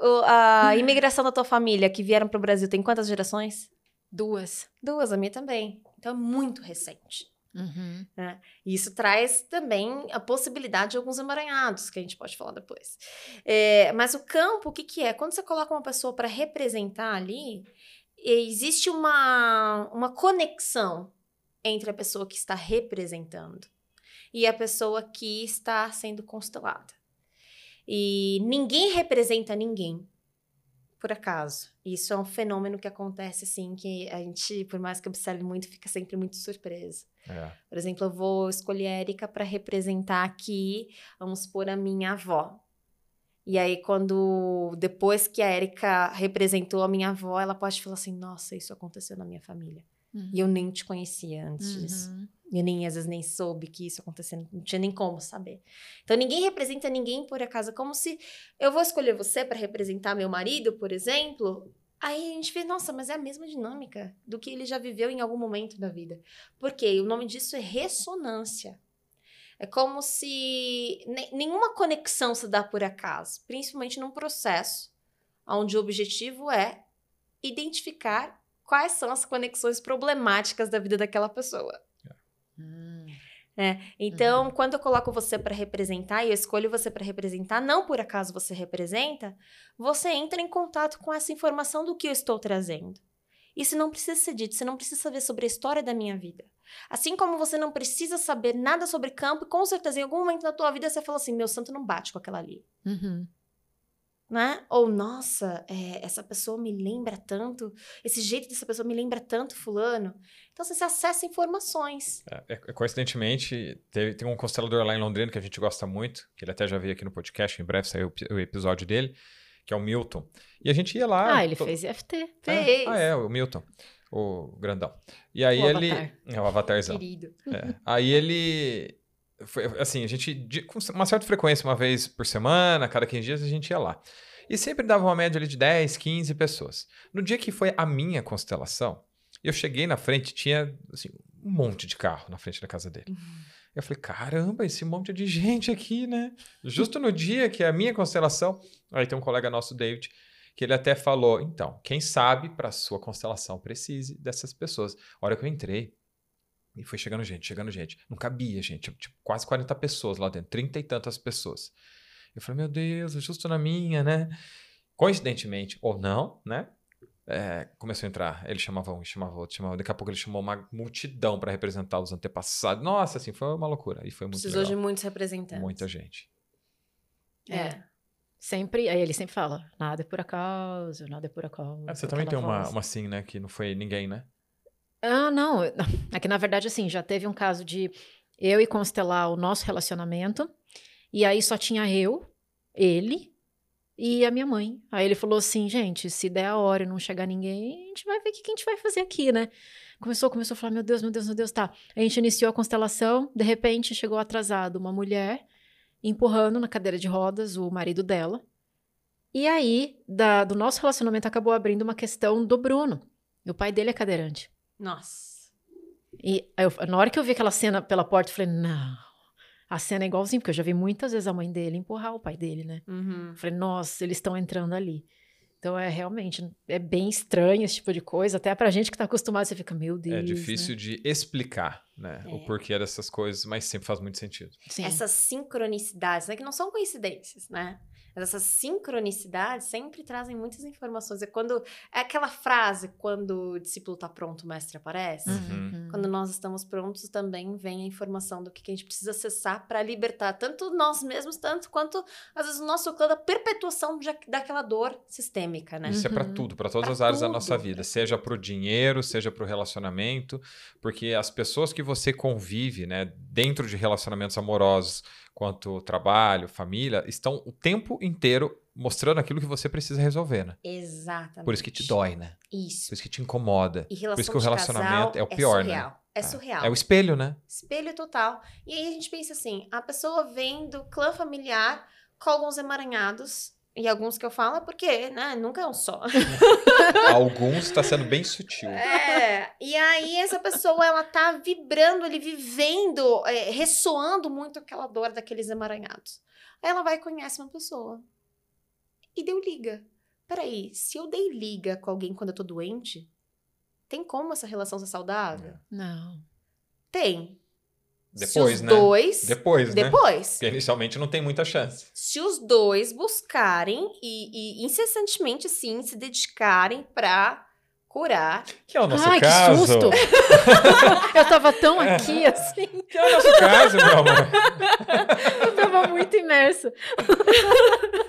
O- A imigração da tua família que vieram para o Brasil tem quantas gerações? duas. Duas, a minha também. Então é muito recente. Uhum. E isso traz também a possibilidade de alguns emaranhados, que a gente pode falar depois. É, mas o campo, o que, que é? Quando você coloca uma pessoa para representar ali, existe uma, uma conexão entre a pessoa que está representando e a pessoa que está sendo constelada. E ninguém representa ninguém, por acaso. Isso é um fenômeno que acontece assim, que a gente, por mais que observe muito, fica sempre muito surpreso. É. Por exemplo, eu vou escolher a Erika para representar aqui, vamos pôr a minha avó. E aí, quando depois que a Erika representou a minha avó, ela pode falar assim: Nossa, isso aconteceu na minha família. Uhum. E eu nem te conhecia antes disso. Uhum. E eu nem, às vezes, nem soube que isso aconteceu, não tinha nem como saber. Então, ninguém representa ninguém por acaso. Como se eu vou escolher você para representar meu marido, por exemplo. Aí a gente vê, nossa, mas é a mesma dinâmica do que ele já viveu em algum momento da vida. Por quê? O nome disso é ressonância. É como se ne- nenhuma conexão se dá por acaso, principalmente num processo onde o objetivo é identificar quais são as conexões problemáticas da vida daquela pessoa. Hum. Então, quando eu coloco você para representar e eu escolho você para representar, não por acaso você representa, você entra em contato com essa informação do que eu estou trazendo. Isso não precisa ser dito, você não precisa saber sobre a história da minha vida. Assim como você não precisa saber nada sobre campo, e com certeza em algum momento da tua vida você fala assim: meu santo não bate com aquela ali. Uhum. Né? Ou, nossa, é, essa pessoa me lembra tanto, esse jeito dessa pessoa me lembra tanto fulano. Então você acessa informações. É, é, coincidentemente, teve- tem um constelador lá em Londrina que a gente gosta muito, que ele até já veio aqui no podcast, em breve saiu o o episódio dele, que é o Milton. E a gente ia lá. Ah, ele to- fez IFT. É, Fez. Ah, é, o Milton. O grandão. E aí O ele. Avatar. É o avatarzão. Querido. É. Aí ele. Foi, assim, a gente, com uma certa frequência, uma vez por semana, a cada 15 dias, a gente ia lá. E sempre dava uma média ali de 10, 15 pessoas. No dia que foi a minha constelação, eu cheguei na frente, tinha assim, um monte de carro na frente da casa dele. Eu falei, caramba, esse monte de gente aqui, né? Justo no dia que é a minha constelação. Aí tem um colega nosso, David, que ele até falou: então, quem sabe para a sua constelação precise dessas pessoas. A hora que eu entrei, e foi chegando gente, chegando gente. Não cabia, gente. Tipo, tipo, quase 40 pessoas lá dentro, 30 e tantas pessoas. Eu falei, meu Deus, justo na minha, né? Coincidentemente, ou não, né? É, começou a entrar. Ele chamava um, chamava outro, chamava. Daqui a pouco ele chamou uma multidão para representar os antepassados. Nossa, assim, foi uma loucura. E foi muito Precisou de legal. muitos representantes. Muita gente. É. Sempre, aí ele sempre fala, nada é por acaso, nada é por acaso. Ah, você também tem uma, voz. uma assim, né? Que não foi ninguém, né? Ah, não. É que na verdade, assim, já teve um caso de eu e constelar o nosso relacionamento, e aí só tinha eu, ele e a minha mãe. Aí ele falou assim, gente, se der a hora e não chegar ninguém, a gente vai ver o que a gente vai fazer aqui, né? Começou, começou a falar, meu Deus, meu Deus, meu Deus, tá. A gente iniciou a constelação, de repente chegou atrasado uma mulher empurrando na cadeira de rodas o marido dela. E aí, da- do nosso relacionamento, acabou abrindo uma questão do Bruno. O pai dele é cadeirante. Nossa. E eu- na hora que eu vi aquela cena pela porta, eu falei, não, a cena é igualzinho, porque eu já vi muitas vezes a mãe dele empurrar o pai dele, né? Uhum. Eu falei, nossa, eles estão entrando ali. Então é realmente, é bem estranho esse tipo de coisa, até pra gente que tá acostumado, você fica, meu Deus. É difícil de explicar, né? É. O porquê dessas coisas, mas sempre faz muito sentido. Né? Sim. Essas sincronicidades, né, que não são coincidências, né? Mas Essas sincronicidades sempre trazem muitas informações. É quando é aquela frase quando o discípulo está pronto, o mestre aparece. Uhum. Quando nós estamos prontos, também vem a informação do que que a gente precisa acessar para libertar tanto nós mesmos, tanto quanto, às vezes, o nosso clã da perpetuação de, daquela dor sistêmica, né? Isso é para Uhum. tudo, para todas Pra as áreas da tudo, nossa pra vida, seja para o dinheiro, seja para o relacionamento, porque as pessoas que você convive, né, dentro de relacionamentos amorosos, quanto trabalho, família, estão o tempo inteiro mostrando aquilo que você precisa resolver, né? Exatamente. Por isso que te dói, né? Isso. Por isso que te incomoda. E Por isso que o relacionamento é o pior, né? surreal. É surreal. É o espelho, né? Espelho total. E aí a gente pensa assim: a pessoa vem do clã familiar com alguns emaranhados. E alguns que eu falo é porque, né? Nunca é um só. Alguns está sendo bem sutil. É. E aí essa pessoa, ela tá vibrando, ele vivendo, é, ressoando muito aquela dor daqueles emaranhados. Aí ela vai e conhece uma pessoa. E deu liga. Peraí, se eu dei liga com alguém quando eu tô doente, tem como essa relação ser saudável? Não. Tem. Depois, se os né? dois. Depois, né? Depois. Porque inicialmente não tem muita chance. se os dois buscarem e, e incessantemente, sim, se dedicarem pra curar. Que é o nosso Ai, que caso. susto! eu tava tão aqui, assim, Que é o nosso caso, meu amor. eu tava muito imersa.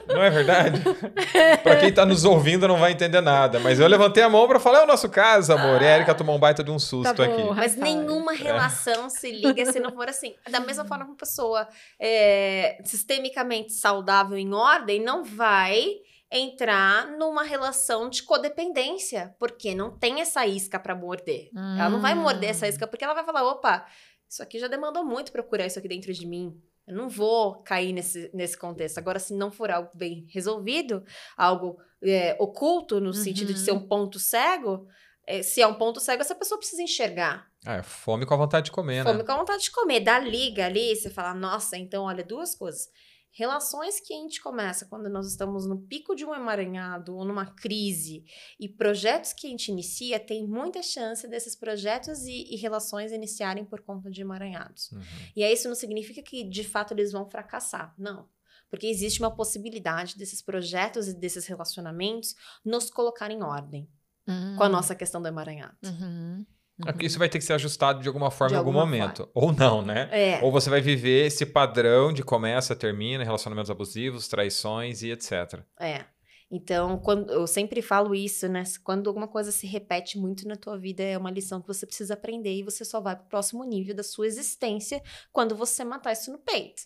Não é verdade? pra quem tá nos ouvindo não vai entender nada. Mas eu levantei a mão pra falar, é o nosso caso, amor. E a Erika tomou um baita de um susto Tá bom. aqui. Mas five. nenhuma relação se liga se não for assim. Da mesma forma que uma pessoa é, sistemicamente saudável em ordem não vai entrar numa relação de codependência, porque não tem essa isca pra morder. Ela não vai morder essa isca porque ela vai falar, opa, isso aqui já demandou muito procurar isso aqui dentro de mim. Eu não vou cair nesse, nesse contexto. Agora, se não for algo bem resolvido, algo é, oculto, no sentido de Uhum. ser um ponto cego, é, se é um ponto cego, essa pessoa precisa enxergar. Ah, é fome com a vontade de comer, Fome né? com a vontade de comer. Dá liga ali, você fala, nossa, então olha, duas coisas. Relações que a gente começa quando nós estamos no pico de um emaranhado ou numa crise e projetos que a gente inicia, tem muita chance desses projetos e, e relações iniciarem por conta de emaranhados. Uhum. E aí isso não significa que de fato eles vão fracassar, não. Porque existe uma possibilidade desses projetos e desses relacionamentos nos colocar em ordem Hum. com a nossa questão do emaranhado. Uhum. Porque Isso vai ter que ser ajustado de alguma forma De em algum momento. Ou não, né? É. Ou você vai viver esse padrão de começa, termina, relacionamentos abusivos, traições e etc. É. Então, quando eu sempre falo isso, né? Quando alguma coisa se repete muito na tua vida, é uma lição que você precisa aprender e você só vai pro próximo nível da sua existência quando você matar isso no peito.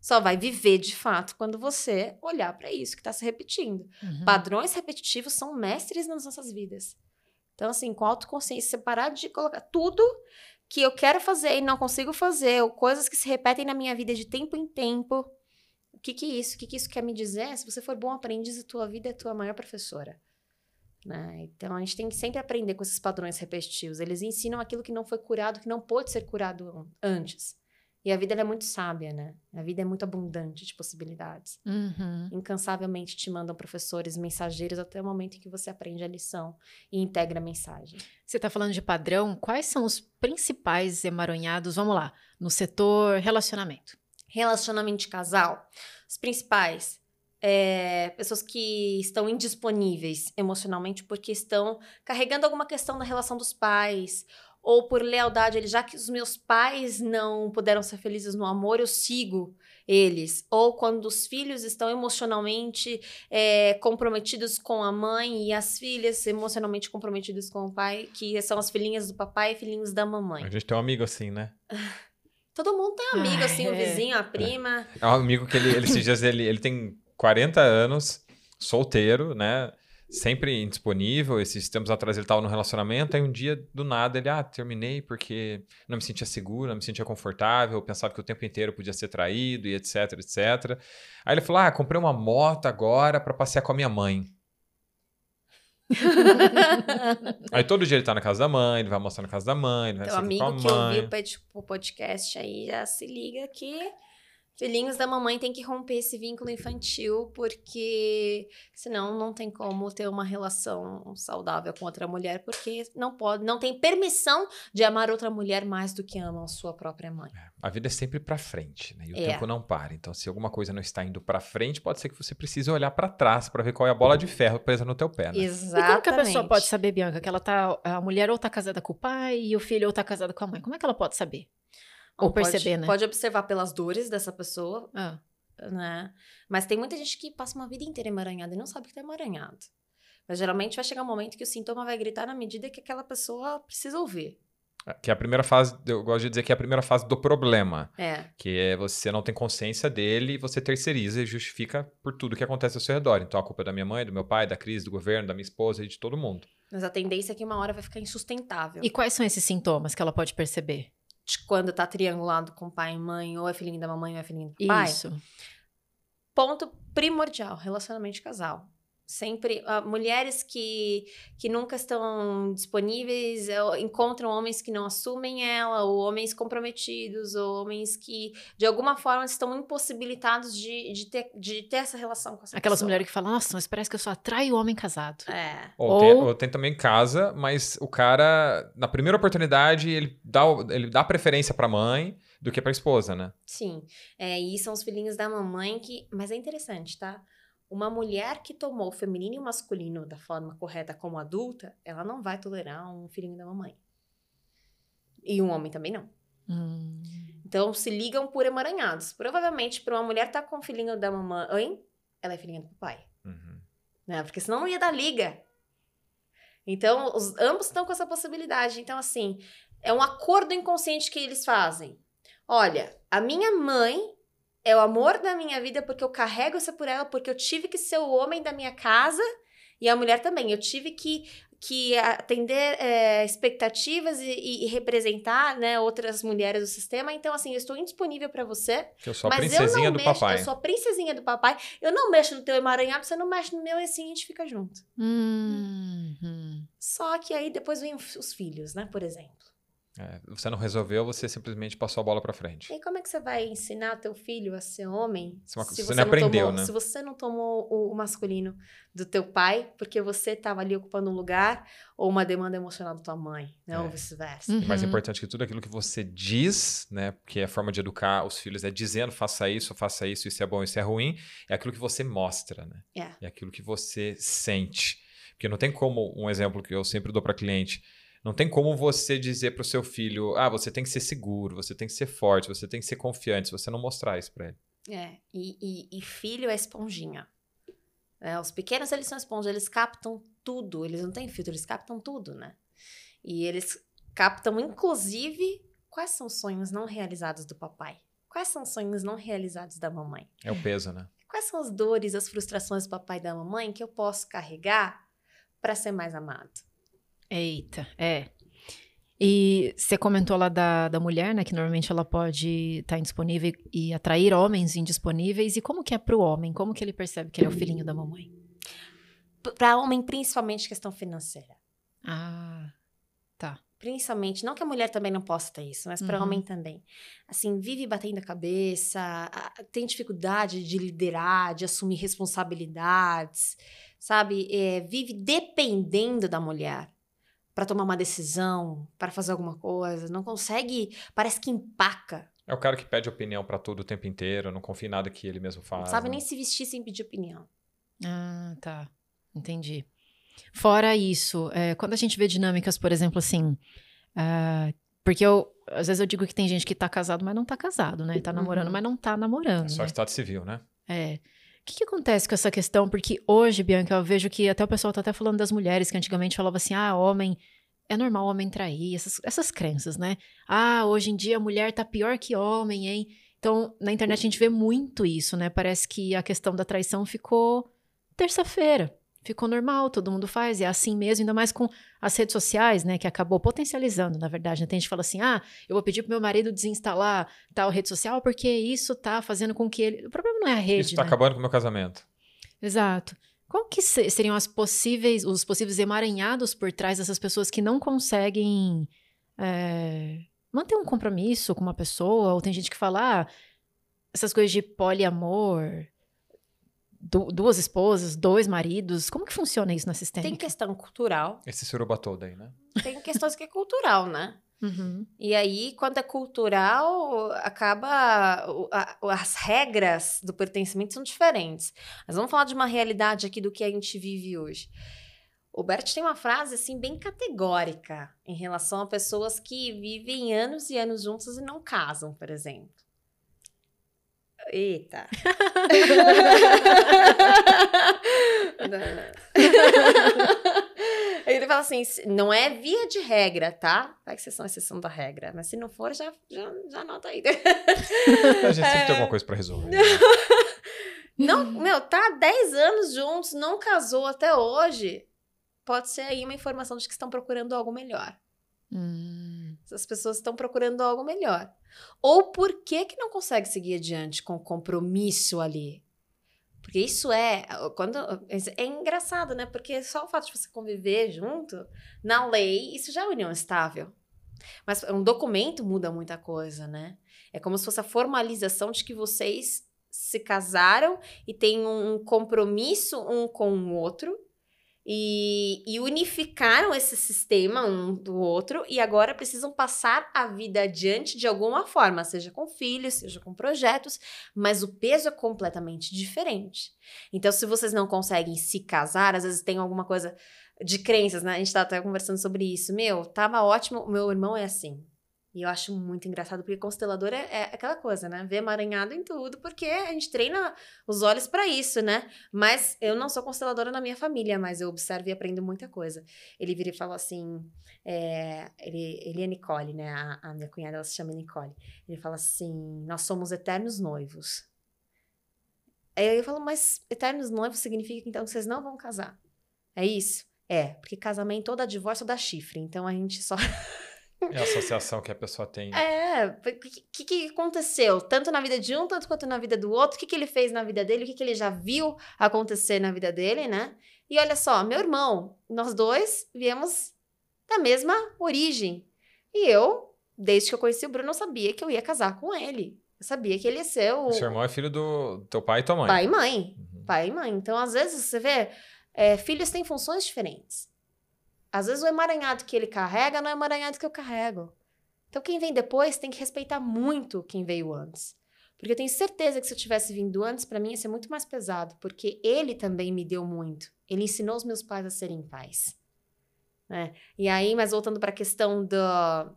só vai viver de fato quando você olhar para isso que está se repetindo. Uhum. Padrões repetitivos são mestres nas nossas vidas. Então, assim, com autoconsciência, você parar de colocar tudo que eu quero fazer e não consigo fazer, ou coisas que se repetem na minha vida de tempo em tempo. O que, que é isso? O que, que isso quer me dizer? Se você for bom aprendiz, a tua vida é a tua maior professora. Né? Então, a gente tem que sempre aprender com esses padrões repetitivos. Eles ensinam aquilo que não foi curado, que não pôde ser curado antes. E a vida é muito sábia, né? A vida é muito abundante de possibilidades. Uhum. Incansavelmente te mandam professores, mensageiros, até o momento em que você aprende a lição e integra a mensagem. Você está falando de padrão, quais são os principais emaranhados, vamos lá, no setor relacionamento? Relacionamento de casal, os principais. É, pessoas que estão indisponíveis emocionalmente porque estão carregando alguma questão da relação dos pais ou por lealdade, ele, já que os meus pais não puderam ser felizes no amor, eu sigo eles. Ou quando os filhos estão emocionalmente é, comprometidos com a mãe e as filhas emocionalmente comprometidas com o pai, que são as filhinhas do papai e filhinhos da mamãe. A gente tem um amigo assim, né? Todo mundo tem amigo, Ai, assim, o é. vizinho, a prima. É um amigo que ele, ele esses dias ele, ele tem 40 anos, solteiro, né? Sempre indisponível. Esses tempos atrás ele estava no relacionamento, aí um dia, do nada, ele, ah, terminei porque não me sentia seguro, não me sentia confortável, eu pensava que o tempo inteiro podia ser traído e etc, etc. Aí ele falou, ah, comprei uma moto agora para passear com a minha mãe. Aí todo dia ele tá na casa da mãe, ele vai almoçar na casa da mãe, ele vai Teu sempre com a amigo que mãe. ouviu o podcast aí já se liga que filhinhos da mamãe tem que romper esse vínculo infantil, porque senão não tem como ter uma relação saudável com outra mulher, porque não pode, não tem permissão de amar outra mulher mais do que ama a sua própria mãe. A vida é sempre pra frente, né? E o É. tempo não para. Então, se alguma coisa não está indo pra frente, pode ser que você precise olhar pra trás pra ver qual é a bola de ferro presa no teu pé, né? Exatamente. E como que a pessoa pode saber, Bianca, que ela tá. A mulher ou tá casada com o pai e o filho ou tá casado com a mãe? Como é que ela pode saber? Ou Pode- perceber, né? Pode observar pelas dores dessa pessoa, Ah, né? Mas tem muita gente que passa uma vida inteira emaranhada e não sabe que tá emaranhado. Mas geralmente vai chegar um momento que o sintoma vai gritar na medida que aquela pessoa precisa ouvir. Que é a primeira fase, eu gosto de dizer que é a primeira fase do problema. É. Que é você não tem consciência dele e você terceiriza e justifica por tudo que acontece ao seu redor. Então a culpa é da minha mãe, do meu pai, da crise, do governo, da minha esposa e de todo mundo. Mas a tendência é que uma hora vai ficar insustentável. E quais são esses sintomas que ela pode perceber? De quando tá triangulado com pai e mãe, ou é filhinho da mamãe ou é filhinho do pai. Isso. Ponto primordial, relacionamento de casal. Sempre, ah, mulheres que, que nunca estão disponíveis, ou encontram homens que não assumem ela, ou homens comprometidos, ou homens que, de alguma forma, estão impossibilitados de, de, ter, de ter essa relação com essa Aquelas pessoa. mulheres que falam, nossa, mas parece que eu só atraio homem casado. É. Ou, Tem, Ou- ou tem também casa, mas o cara, na primeira oportunidade, ele dá, ele dá preferência pra mãe do que pra esposa, né? Sim, é, e são os filhinhos da mamãe que. Mas é interessante, tá? Uma mulher que tomou o feminino e o masculino da forma correta como adulta, ela não vai tolerar um filhinho da mamãe. E um homem também não. Hum. Então se ligam por emaranhados. Provavelmente, para uma mulher estar com o filhinho da mamãe, ela é filhinha do pai. Uhum. Né? Porque senão não ia dar liga. Então, os, ambos estão com essa possibilidade. Então, assim, é um acordo inconsciente que eles fazem. Olha, a minha mãe é o amor da minha vida porque eu carrego isso por ela, porque eu tive que ser o homem da minha casa e a mulher também. Eu tive que, que atender é, expectativas e, e- representar né, outras mulheres do sistema. Então, assim, eu estou indisponível para você. Que eu sou a mas princesinha eu não do mexo, papai. Eu sou a princesinha do papai. Eu não mexo no teu emaranhado, você não mexe no meu e assim a gente fica junto. Hum, hum. Só que aí depois vem os filhos, né? Por exemplo. É, você não resolveu, você simplesmente passou a bola pra frente. E como é que você vai ensinar teu filho a ser homem Isso é uma se você você não aprendeu, tomou, né? Se você não tomou o, o masculino do teu pai, porque você estava ali ocupando um lugar ou uma demanda emocional da tua mãe, né? Ou É. vice-versa. Hum. E mais Uhum. importante que tudo aquilo que você diz, né? Porque a forma de educar os filhos é dizendo, faça isso, faça isso, isso é bom, isso é ruim. É aquilo que você mostra, né? É. É aquilo que você sente. Porque não tem como, um exemplo que eu sempre dou para cliente, não tem como você dizer para o seu filho, ah, você tem que ser seguro, você tem que ser forte, você tem que ser confiante, se você não mostrar isso para ele. É, e, e- e filho é esponjinha. É, os pequenos, eles são esponja, eles captam tudo, eles não têm filtro, eles captam tudo, né? E eles captam, inclusive, quais são os sonhos não realizados do papai. Quais são os sonhos não realizados da mamãe? É o peso, né? Quais são as dores, as frustrações do papai e da mamãe que eu posso carregar para ser mais amado? Eita, é. E você comentou lá da, da mulher, né? Que normalmente ela pode estar tá indisponível e atrair homens indisponíveis. E como que é pro homem? Como que ele percebe que ele é o filhinho da mamãe? Para homem, principalmente questão financeira. Ah, tá. Principalmente, não que a mulher também não possa ter isso, mas para Uhum. homem também. Assim, vive batendo a cabeça, tem dificuldade de liderar, de assumir responsabilidades, sabe? É, vive dependendo da mulher para tomar uma decisão, para fazer alguma coisa. Não consegue, parece que empaca. É o cara que pede opinião pra tudo o tempo inteiro, não confia em nada que ele mesmo faz. Não sabe né? nem se vestir sem pedir opinião. Ah, tá. Entendi. Fora isso, é, quando a gente vê dinâmicas, por exemplo, assim. ah, porque eu, às vezes eu digo que tem gente que tá casado, mas não tá casado, né? Tá namorando, Uhum. mas não tá namorando. É só né? estado civil, né? É. O que, que acontece com essa questão? Porque hoje, Bianca, eu vejo que até o pessoal tá até falando das mulheres, que antigamente falava assim, ah, homem, é normal homem trair, essas, essas crenças, né? Ah, hoje em dia a mulher tá pior que homem, hein? Então, na internet a gente vê muito isso, né? Parece que a questão da traição ficou terça-feira. Ficou normal, todo mundo faz, é assim mesmo, ainda mais com as redes sociais, né? Que acabou potencializando, na verdade. né? Tem gente que fala assim: ah, eu vou pedir pro meu marido desinstalar tal rede social porque isso tá fazendo com que ele. O problema não é a rede. Isso tá né? acabando com o meu casamento. Exato. Qual que se- seriam as possíveis, os possíveis emaranhados por trás dessas pessoas que não conseguem é, manter um compromisso com uma pessoa? Ou tem gente que fala, ah, essas coisas de poliamor, du- duas esposas, dois maridos, como que funciona isso na Tem sistêmica? questão cultural, Esse suruba todo aí, né? tem questões que é cultural, né? Uhum. E aí, quando é cultural, acaba. As regras do pertencimento são diferentes. Mas vamos falar de uma realidade aqui do que a gente vive hoje. O Bert tem uma frase assim bem categórica em relação a pessoas que vivem anos e anos juntas e não casam, por exemplo. Eita. Ele fala assim, não é via de regra, tá? Vai que exceção, exceção da regra. Mas se não for, já, já, já anota aí. A gente sempre É. tem alguma coisa pra resolver. né? Não, meu, tá há 10 anos juntos, não casou até hoje. Pode ser aí uma informação de que estão procurando algo melhor. Hum, As pessoas estão procurando algo melhor. Ou por que que não consegue seguir adiante com o compromisso ali? Porque isso é quando é engraçado, né? Porque só o fato de você conviver junto, na lei, isso já é união estável. Mas um documento muda muita coisa, né? É como se fosse a formalização de que vocês se casaram e têm um compromisso um com o outro e, e unificaram esse sistema um do outro e agora precisam passar a vida adiante de alguma forma, seja com filhos, seja com projetos, mas o peso é completamente diferente. Então, se vocês não conseguem se casar, às vezes tem alguma coisa de crenças, né? A gente tá até conversando sobre isso. Meu, tava ótimo, meu irmão é assim. E eu acho muito engraçado, porque constelador é, é aquela coisa, né? Ver emaranhado em tudo, porque a gente treina os olhos para isso, né? Mas eu não sou consteladora na minha família, mas eu observo e aprendo muita coisa. Ele vira e fala assim: é, ele, ele é Nicole, né? A, a minha cunhada ela se chama Nicole. Ele fala assim: nós somos eternos noivos. Aí eu falo, mas eternos noivos significa então que vocês não vão casar. É isso? É, porque casamento ou dá divórcio ou dá chifre. Então a gente só. É a associação que a pessoa tem. É, o que, que, aconteceu? Tanto na vida de um, tanto quanto na vida do outro. O que, que ele fez na vida dele? O que, que ele já viu acontecer na vida dele, né? E olha só, meu irmão, nós dois viemos da mesma origem. E eu, desde que eu conheci o Bruno, eu sabia que eu ia casar com ele. Eu sabia que ele ia ser o O seu irmão é filho do teu pai e tua mãe. pai e mãe. Uhum. Pai e mãe. Então, às vezes, você vê, é, filhos têm funções diferentes. Às vezes, o emaranhado que ele carrega não é o emaranhado que eu carrego. Então, quem vem depois tem que respeitar muito quem veio antes. Porque eu tenho certeza que se eu tivesse vindo antes, para mim ia ser muito mais pesado. Porque ele também me deu muito. Ele ensinou os meus pais a serem pais. Né? E aí, mas voltando para a questão da,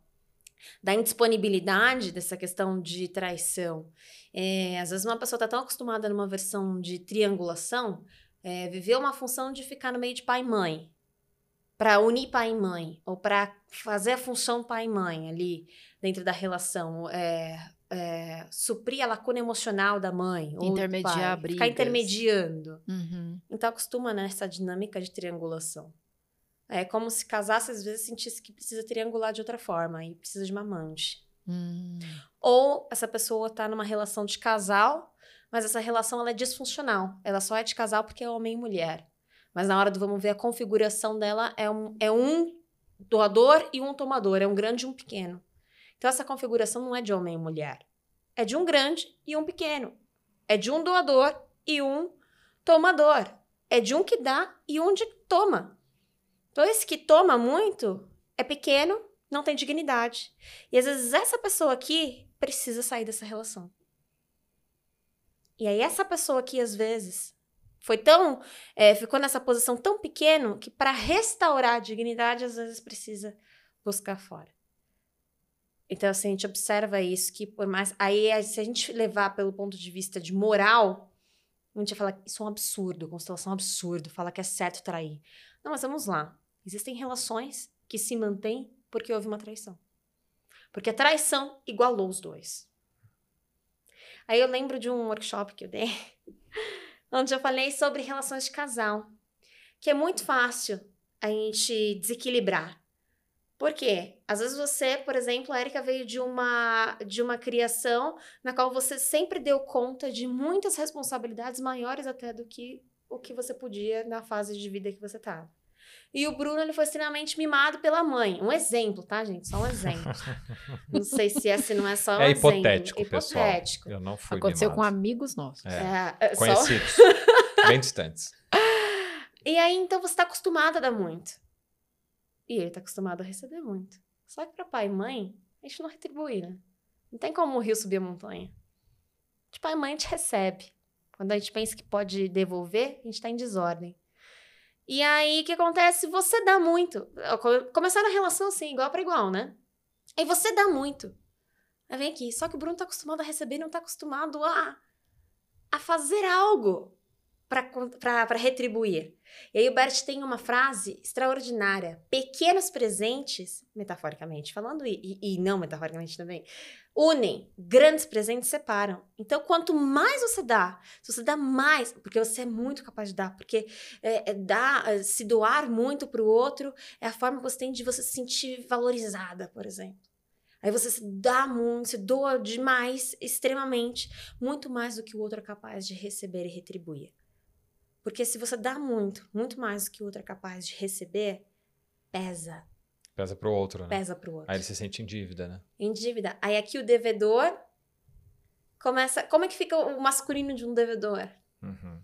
da indisponibilidade, dessa questão de traição. É, às vezes uma pessoa está tão acostumada numa versão de triangulação, é, viver uma função de ficar no meio de pai e mãe, para unir pai e mãe, ou para fazer a função pai e mãe ali dentro da relação. É, é, suprir a lacuna emocional da mãe. ou do Intermediar pai, brigas. Ficar intermediando. Uhum. Então acostuma nessa dinâmica de triangulação. É como se casasse, às vezes, sentisse que precisa triangular de outra forma e precisa de uma amante. Hum. Ou essa pessoa tá numa relação de casal, mas essa relação ela é disfuncional. Ela só é de casal porque é homem e mulher. Mas na hora do vamos ver a configuração dela é um, é um doador e um tomador, é um grande e um pequeno. Então essa configuração não é de homem e mulher. É de um grande e um pequeno. É de um doador e um tomador. É de um que dá e um de toma. Então esse que toma muito é pequeno, não tem dignidade. E às vezes essa pessoa aqui precisa sair dessa relação. E aí essa pessoa aqui, às vezes, foi tão. é, ficou nessa posição tão pequeno que para restaurar a dignidade, às vezes precisa buscar fora. Então, assim, a gente observa isso, que por mais. Aí, se a gente levar pelo ponto de vista de moral, a gente que isso é um absurdo, constelação é absurdo, fala que é certo trair. Não, mas vamos lá. Existem relações que se mantêm porque houve uma traição. Porque a traição igualou os dois. Aí eu lembro de um workshop que eu dei, onde eu falei sobre relações de casal, que é muito fácil a gente desequilibrar. Por quê? Às vezes você, por exemplo, a Erika veio de uma, de uma criação na qual você sempre deu conta de muitas responsabilidades maiores até do que o que você podia na fase de vida que você estava. E o Bruno ele foi extremamente mimado pela mãe. Um exemplo, tá, gente? Só um exemplo. não sei se esse não é só um É exemplo. hipotético, pessoal. Hipotético. Eu não fui Aconteceu com mimado. amigos nossos. É, É, é, só- Conhecidos. bem distantes. E aí, então, você tá acostumado a dar muito. E ele tá acostumado a receber muito. Só que pra pai e mãe, a gente não retribui, né? Não tem como o rio subir a montanha. De pai e mãe, a gente recebe. Quando a gente pensa que pode devolver, a gente tá em desordem. E aí, o que acontece? Você dá muito. Co- Começaram a relação assim, igual pra igual, né? Aí você dá muito. Aí vem aqui. Só que o Bruno tá acostumado a receber não tá acostumado a, a fazer algo para retribuir. E aí o Bert tem uma frase extraordinária. Pequenos presentes, metaforicamente falando, e, e- não metaforicamente também, unem. Grandes presentes separam. Então, quanto mais você dá, se você dá mais, porque você é muito capaz de dar, porque é, é dar, é, se doar muito para o outro é a forma que você tem de você se sentir valorizada, por exemplo. Aí você se dá muito, se doa demais, extremamente, muito mais do que o outro é capaz de receber e retribuir. Porque se você dá muito, muito mais do que o outro é capaz de receber, pesa, Pesa pro outro, né? pesa pro outro. Aí ele se sente em dívida, né? Em dívida. Aí aqui o devedor começa. Como é que fica o masculino de um devedor? Uhum.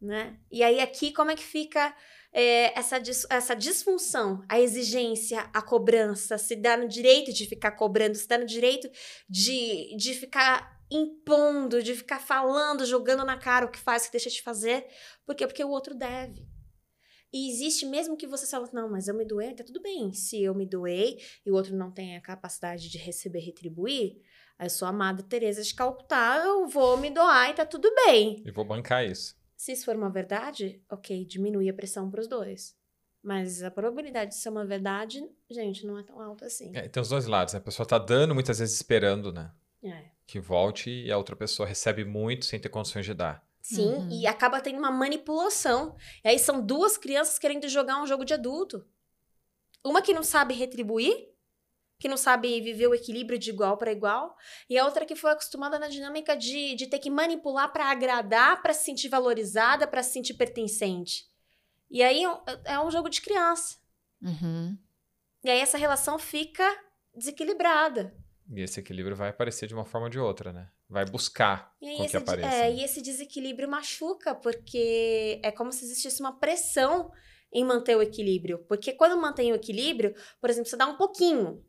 né? E aí aqui como é que fica é, essa, dis- essa disfunção, a exigência, a cobrança, se dá no direito de ficar cobrando, se dá no direito de, de ficar impondo, de ficar falando, jogando na cara o que faz, o que deixa de fazer. Por quê? Porque o outro deve. E existe mesmo que você fala, não, mas eu me doei, tá tudo bem. Se eu me doei e o outro não tem a capacidade de receber, retribuir, eu sou amada Teresa de Calcutá, eu vou me doar e tá tudo bem. E vou bancar isso. Se isso for uma verdade, ok, diminui a pressão para os dois. Mas a probabilidade de ser uma verdade, gente, não é tão alta assim. É, tem os dois lados, né? A pessoa tá dando muitas vezes esperando, né? É. Que volte e a outra pessoa recebe muito sem ter condições de dar. Sim, Uhum. e acaba tendo uma manipulação. E aí são duas crianças querendo jogar um jogo de adulto. Uma que não sabe retribuir, que não sabe viver o equilíbrio de igual para igual, e a outra que foi acostumada na dinâmica de, de ter que manipular para agradar, para se sentir valorizada, para se sentir pertencente. E aí é um- é um jogo de criança. Uhum. E aí essa relação fica desequilibrada. E esse equilíbrio vai aparecer de uma forma ou de outra, né? Vai buscar E com que apareça. é, né? e esse desequilíbrio machuca, porque é como se existisse uma pressão em manter o equilíbrio. Porque quando mantém o equilíbrio, por exemplo, você dá um pouquinho,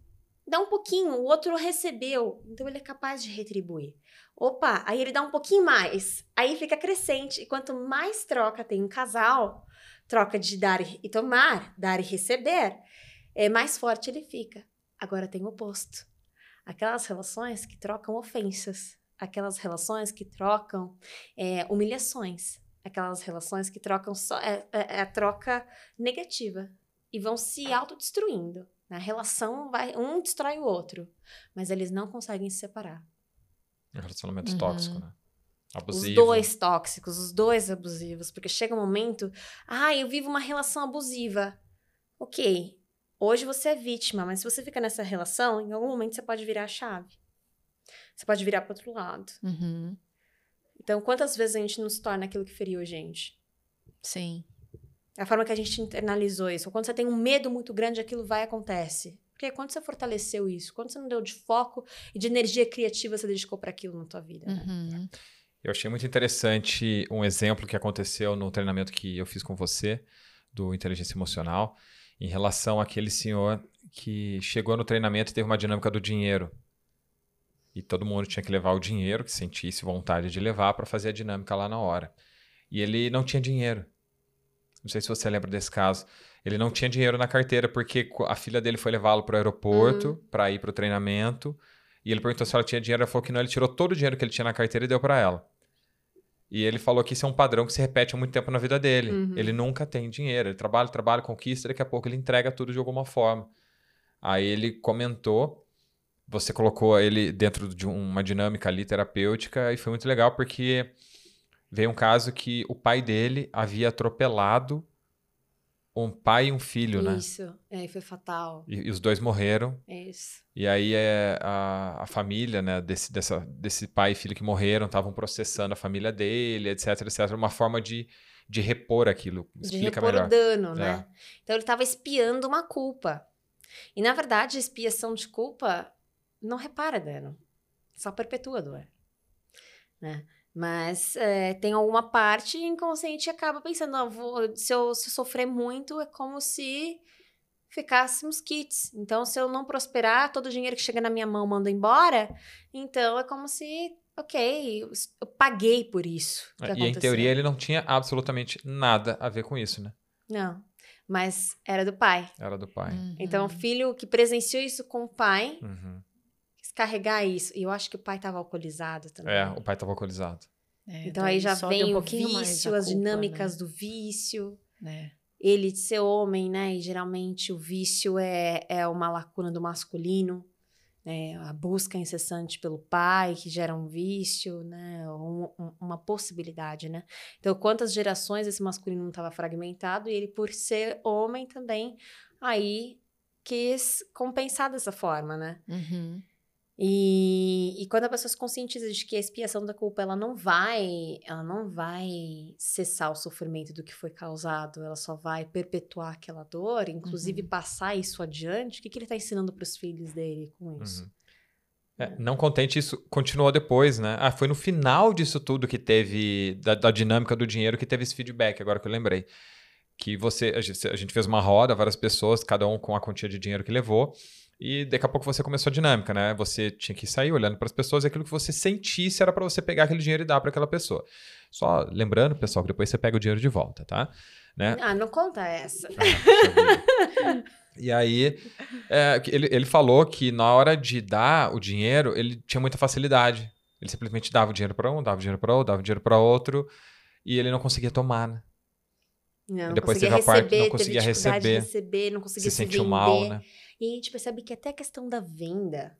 dá um pouquinho, o outro recebeu, então ele é capaz de retribuir. Opa, aí ele dá um pouquinho mais, aí fica crescente. E quanto mais troca tem um casal, troca de dar e tomar, dar e receber, é mais forte ele fica. Agora tem o oposto. Aquelas relações que trocam ofensas, aquelas relações que trocam é, humilhações, aquelas relações que trocam só é, é- é a troca negativa e vão se autodestruindo. A relação vai um destrói o outro, mas eles não conseguem se separar. Um relacionamento Uhum. tóxico, né? Abusivo. Os dois tóxicos, os dois abusivos. Porque chega um momento, ah, eu vivo uma relação abusiva. Ok, hoje você é vítima, mas se você fica nessa relação, em algum momento você pode virar a chave. Você pode virar para outro lado. Uhum. Então, quantas vezes a gente não se torna aquilo que feriu a gente? Sim. A forma que a gente internalizou isso. Quando você tem um medo muito grande, aquilo vai e acontece. Porque quando você fortaleceu isso, quando você não deu de foco e de energia criativa você dedicou para aquilo na tua vida. né? Uhum. Eu achei muito interessante um exemplo que aconteceu no treinamento que eu fiz com você, do Inteligência Emocional, em relação àquele senhor que chegou no treinamento e teve uma dinâmica do dinheiro. E todo mundo tinha que levar o dinheiro, que sentisse vontade de levar, para fazer a dinâmica lá na hora. E ele não tinha dinheiro. Não sei se você lembra desse caso. Ele não tinha dinheiro na carteira porque a filha dele foi levá-lo para o aeroporto para ir para o treinamento. E ele perguntou se ela tinha dinheiro. Ela falou que não. Ele tirou todo o dinheiro que ele tinha na carteira e deu para ela. E ele falou que isso é um padrão que se repete há muito tempo na vida dele. Uhum. Ele nunca tem dinheiro. Ele trabalha, trabalha, conquista, daqui a pouco ele entrega tudo de alguma forma. Aí ele comentou, você colocou ele dentro de uma dinâmica ali terapêutica e foi muito legal porque veio um caso que o pai dele havia atropelado um pai e um filho, né? Isso. É, foi fatal. E, e os dois morreram. É isso. E aí é, a, a família, né, desse, dessa, desse pai e filho que morreram, estavam processando a família dele, etc, etc. Uma forma de, de repor aquilo. de Explica repor melhor. o dano, né? É. Então ele estava espiando uma culpa. E na verdade, a expiação de culpa não repara dano, só perpetua a dor, né? Mas é, tem alguma parte inconsciente que acaba pensando, não, vou, se, eu, se eu sofrer muito, é como se ficássemos kits. Então, se eu não prosperar, todo o dinheiro que chega na minha mão manda embora, então é como se, ok, eu, eu paguei por isso. que É, E em aconteceu. teoria ele não tinha absolutamente nada a ver com isso, né? Não, mas era do pai. Era do pai. Uhum. Então, o filho que presenciou isso com o pai, Uhum. Carregar isso. E eu acho que o pai estava alcoolizado também. É, o pai estava alcoolizado. É, Então, daí aí já vem um o vício, a as culpa, dinâmicas né? do vício. É. Ele de ser homem, né? E geralmente o vício é, é uma lacuna do masculino. Né? A busca incessante pelo pai, que gera um vício, né? Um- um- uma possibilidade, né? Então, quantas gerações esse masculino não estava fragmentado e ele, por ser homem também, aí quis compensar dessa forma, né? Uhum. E, e quando a pessoa se conscientiza de que a expiação da culpa ela não vai, ela não vai cessar o sofrimento do que foi causado, ela só vai perpetuar aquela dor, inclusive passar isso adiante. O que, que ele está ensinando para os filhos dele com isso? Uhum. É, não contente, isso continuou depois, né? Ah, foi no final disso tudo que teve, da, da dinâmica do dinheiro, que teve esse feedback, agora que eu lembrei. Que você, a gente, a gente fez uma roda, várias pessoas, cada um com a quantia de dinheiro que levou, e daqui a pouco você começou a dinâmica, né? Você tinha que sair olhando para as pessoas e aquilo que você sentisse era para você pegar aquele dinheiro e dar para aquela pessoa. Só lembrando, pessoal, que depois você pega o dinheiro de volta, tá? Né? Ah, não conta essa. Ah. E aí, é, ele, ele falou que na hora de dar o dinheiro, ele tinha muita facilidade. Ele simplesmente dava o dinheiro para um, dava o dinheiro para outro, dava o dinheiro para outro, e ele não conseguia tomar, né? Não, não Depois conseguia teve a parte, não receber, conseguia receber. de receber, não conseguia Se se, sentiu mal, né? E a gente percebe que até a questão da venda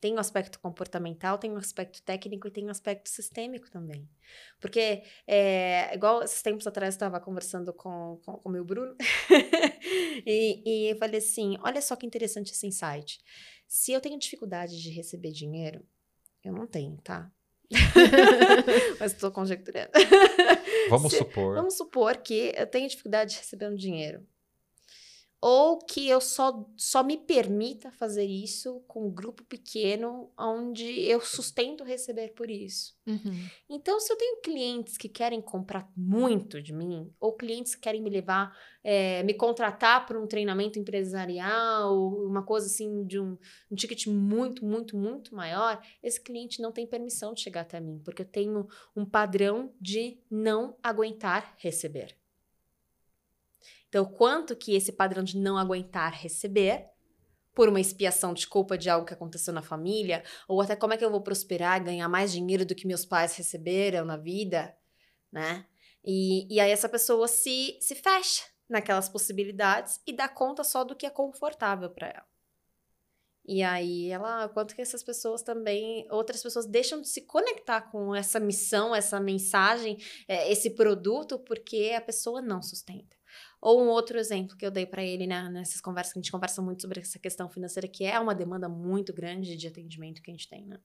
tem um aspecto comportamental, tem um aspecto técnico e tem um aspecto sistêmico também. Porque, é, igual esses tempos atrás eu estava conversando com, com, com o meu Bruno, e, e eu falei assim: olha só que interessante esse insight. Se eu tenho dificuldade de receber dinheiro, eu não tenho, tá? Mas estou conjecturando. Vamos Se- supor. Vamos supor que eu tenho dificuldade de receber um dinheiro. Ou que eu só, só me permita fazer isso com um grupo pequeno, onde eu sustento receber por isso. Uhum. Então, se eu tenho clientes que querem comprar muito de mim, ou clientes que querem me levar, eh, me contratar para um treinamento empresarial, uma coisa assim, de um, um ticket muito, muito, muito maior, esse cliente não tem permissão de chegar até mim, porque eu tenho um padrão de não aguentar receber. Então, quanto que esse padrão de não aguentar receber, por uma expiação de culpa de algo que aconteceu na família, ou até como é que eu vou prosperar, ganhar mais dinheiro do que meus pais receberam na vida, né? E, e aí essa pessoa se, se fecha naquelas possibilidades e dá conta só do que é confortável para ela. E aí ela, quanto que essas pessoas também, outras pessoas deixam de se conectar com essa missão, essa mensagem, é, esse produto, porque a pessoa não sustenta. Ou um outro exemplo que eu dei para ele né, nessas conversas, que a gente conversa muito sobre essa questão financeira, que é uma demanda muito grande de atendimento que a gente tem, né?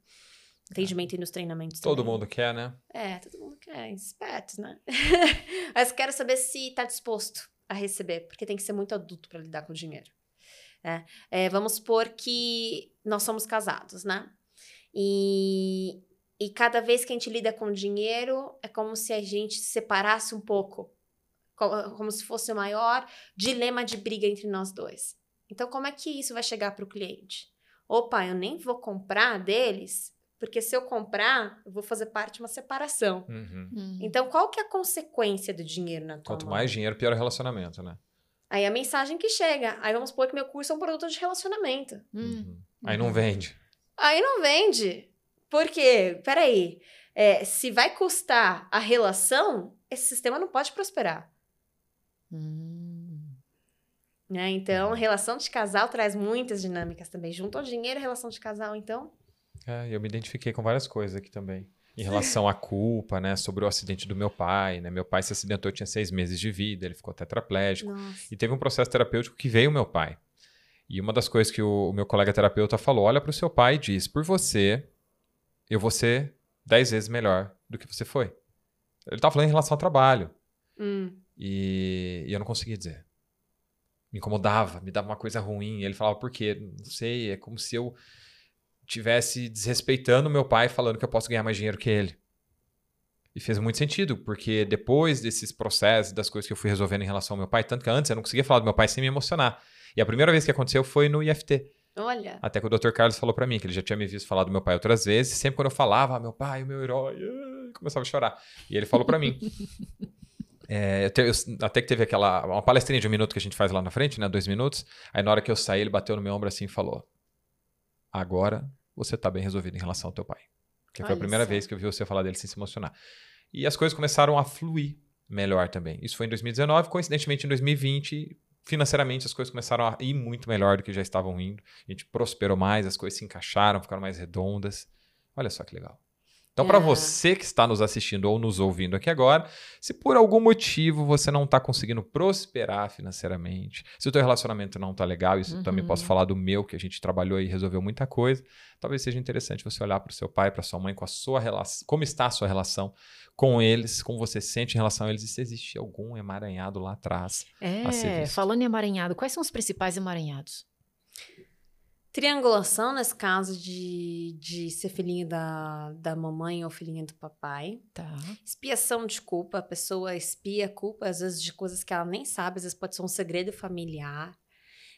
Atendimento e nos treinamentos Todo também. mundo quer, né? É, todo mundo quer, espertos, né? Mas quero saber se tá disposto a receber, porque tem que ser muito adulto para lidar com o dinheiro. né? É, vamos supor que nós somos casados, né? E, e cada vez que a gente lida com dinheiro, é como se a gente se separasse um pouco. Co- Como se fosse o maior dilema de briga entre nós dois. Então, como é que isso vai chegar para o cliente? Opa, eu nem vou comprar deles, porque se eu comprar, eu vou fazer parte de uma separação. Uhum. Hum. Então, qual que é a consequência do dinheiro na tua Quanto mão? mais dinheiro, pior o relacionamento, né? Aí a mensagem que chega. Aí vamos supor que meu curso é um produto de relacionamento. Hum. Uhum. Aí não vende. Aí não vende. Por quê? Peraí. É, se vai custar a relação, esse sistema não pode prosperar. Hum. Né? Então, relação de casal traz muitas dinâmicas também. Junto ao dinheiro, relação de casal, então. É, eu me identifiquei com várias coisas aqui também. Em relação à culpa, né? Sobre o acidente do meu pai, né? Meu pai se acidentou, tinha seis meses de vida, ele ficou tetraplégico. Nossa. E teve um processo terapêutico que veio o meu pai. E uma das coisas que o, o meu colega terapeuta falou: olha para o seu pai e diz, por você, eu vou ser dez vezes melhor do que você foi. Ele estava falando em relação ao trabalho. Hum. E, e eu não conseguia dizer. Me incomodava, me dava uma coisa ruim. E ele falava, por quê? Não sei, é como se eu tivesse desrespeitando meu pai falando que eu posso ganhar mais dinheiro que ele. E fez muito sentido, porque depois desses processos, das coisas que eu fui resolvendo em relação ao meu pai, tanto que antes eu não conseguia falar do meu pai sem me emocionar. E a primeira vez que aconteceu foi no IFT. Olha. Até que o Dr. Carlos falou pra mim, que ele já tinha me visto falar do meu pai outras vezes, e sempre quando eu falava, ah, meu pai, o meu herói, ah, começava a chorar. E ele falou pra mim. É, eu te- eu- até que teve aquela uma palestrinha de um minuto que a gente faz lá na frente, né? Dois minutos. Aí na hora que eu saí, ele bateu no meu ombro assim e falou: Agora você tá bem resolvido em relação ao teu pai. Que foi a primeira vez que eu vi você falar dele sem se emocionar. E as coisas começaram a fluir melhor também. Isso foi em 2019, coincidentemente em 2020, financeiramente as coisas começaram a ir muito melhor do que já estavam indo. A gente prosperou mais, as coisas se encaixaram, ficaram mais redondas. Olha só que legal. Então, para É. você que está nos assistindo ou nos ouvindo aqui agora, se por algum motivo você não está conseguindo prosperar financeiramente, se o teu relacionamento não está legal, isso eu também Uhum. posso falar do meu, que a gente trabalhou e resolveu muita coisa, talvez seja interessante você olhar para o seu pai, para sua mãe, com a sua relação, como está a sua relação com eles, como você sente em relação a eles e se existe algum emaranhado lá atrás. É, falando em emaranhado, quais são os principais emaranhados? Triangulação, nesse caso de, de ser filhinho da, da mamãe ou filhinho do papai. Tá. Expiação de culpa, a pessoa expia a culpa, às vezes, de coisas que ela nem sabe, às vezes pode ser um segredo familiar.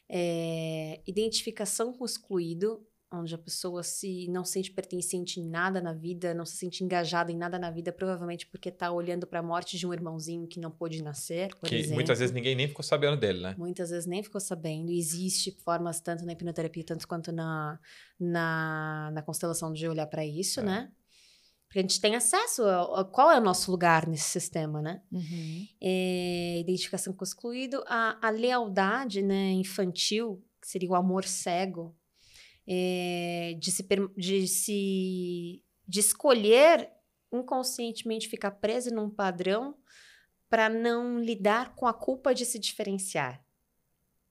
É, identificação com o excluído, onde a pessoa se não sente pertencente em nada na vida, não se sente engajada em nada na vida, provavelmente porque está olhando para a morte de um irmãozinho que não pôde nascer, por que exemplo. muitas vezes ninguém nem ficou sabendo dele, né? Muitas vezes nem ficou sabendo. Existe formas, tanto na hipnoterapia, tanto quanto na, na, na constelação, de olhar para isso, É. né? Porque a gente tem acesso a, a qual é o nosso lugar nesse sistema, né? Uhum. É, identificação com o excluído, a, a lealdade né, infantil, que seria o amor cego, é, de, se, de se de escolher inconscientemente ficar preso num padrão para não lidar com a culpa de se diferenciar.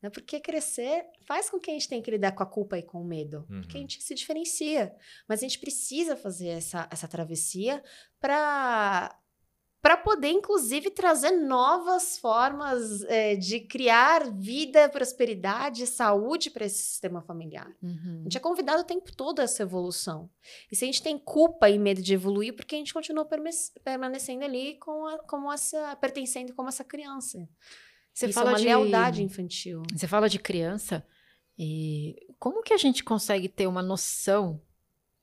Né? Porque crescer faz com que a gente tenha que lidar com a culpa e com o medo. Porque a Uhum. gente se diferencia. Mas a gente precisa fazer essa, essa travessia para para poder, inclusive, trazer novas formas é, de criar vida, prosperidade, saúde para esse sistema familiar. A Uhum. gente é convidado o tempo todo a essa evolução. E se a gente tem culpa e medo de evoluir, porque a gente continua permanecendo ali com a- como essa, pertencendo como essa criança. Você Isso fala é uma de lealdade infantil. Você fala de criança e como que a gente consegue ter uma noção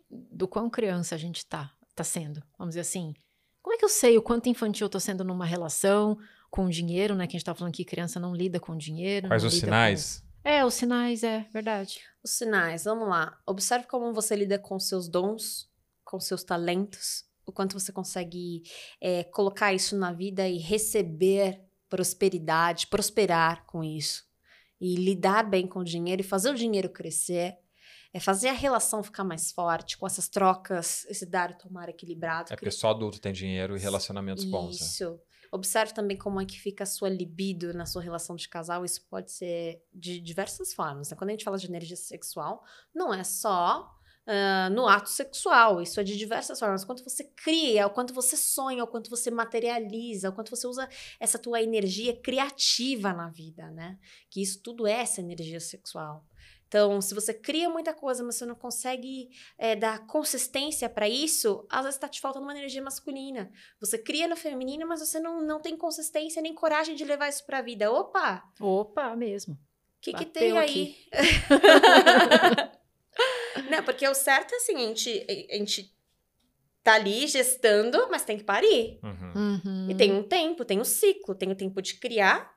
do quão criança a gente tá, tá sendo? Vamos dizer assim, como é que eu sei o quanto infantil eu tô sendo numa relação com o dinheiro, né? Que a gente tá falando que criança não lida com dinheiro. Quais os sinais? com- É, os sinais, é verdade. Os sinais, vamos lá. Observe como você lida com seus dons, com seus talentos, o quanto você consegue é, colocar isso na vida e receber prosperidade, prosperar com isso. E lidar bem com o dinheiro e fazer o dinheiro crescer. É fazer a relação ficar mais forte, com essas trocas, esse dar e tomar equilibrado. É porque só adulto tem dinheiro e relacionamentos bons. Né? Isso. Observe também como é que fica a sua libido na sua relação de casal. Isso pode ser de diversas formas. Né? Quando a gente fala de energia sexual, não é só uh, no ato sexual. Isso é de diversas formas. Quanto você cria, o quanto você sonha, o quanto você materializa, o quanto você usa essa tua energia criativa na vida, né? Que isso tudo é essa energia sexual. Então, se você cria muita coisa, mas você não consegue é, dar consistência para isso, às vezes está te faltando uma energia masculina. Você cria no feminino, mas você não, não tem consistência nem coragem de levar isso para a vida. Opa! Opa, mesmo. O que, que tem aí? não, porque o certo é assim, a gente, a gente tá ali gestando, mas tem que parir. Uhum. Uhum. E tem um tempo, tem um ciclo, tem o tempo de criar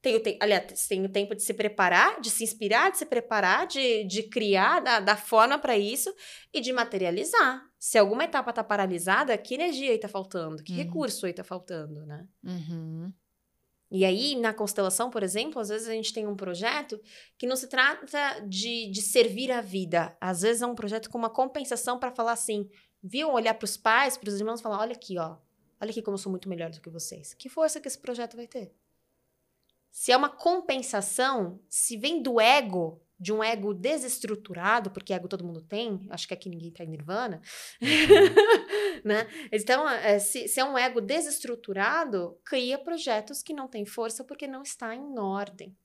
tem o, te aliás, tem o tempo de se preparar, de se inspirar, de se preparar, de, de criar, da, da forma para isso e de materializar. Se alguma etapa está paralisada, que energia aí está faltando? Que uhum. recurso aí está faltando, né? Uhum. E aí, na constelação, por exemplo, às vezes a gente tem um projeto que não se trata de, de servir a vida. Às vezes é um projeto com uma compensação para falar assim, viu? Olhar para os pais, para os irmãos e falar: olha aqui, ó. Olha aqui como eu sou muito melhor do que vocês. Que força que esse projeto vai ter? Se é uma compensação, se vem do ego, de um ego desestruturado, porque ego todo mundo tem, acho que aqui ninguém tá em nirvana, uhum. né? Então, é, se, se, é um ego desestruturado, cria projetos que não têm força porque não está em ordem.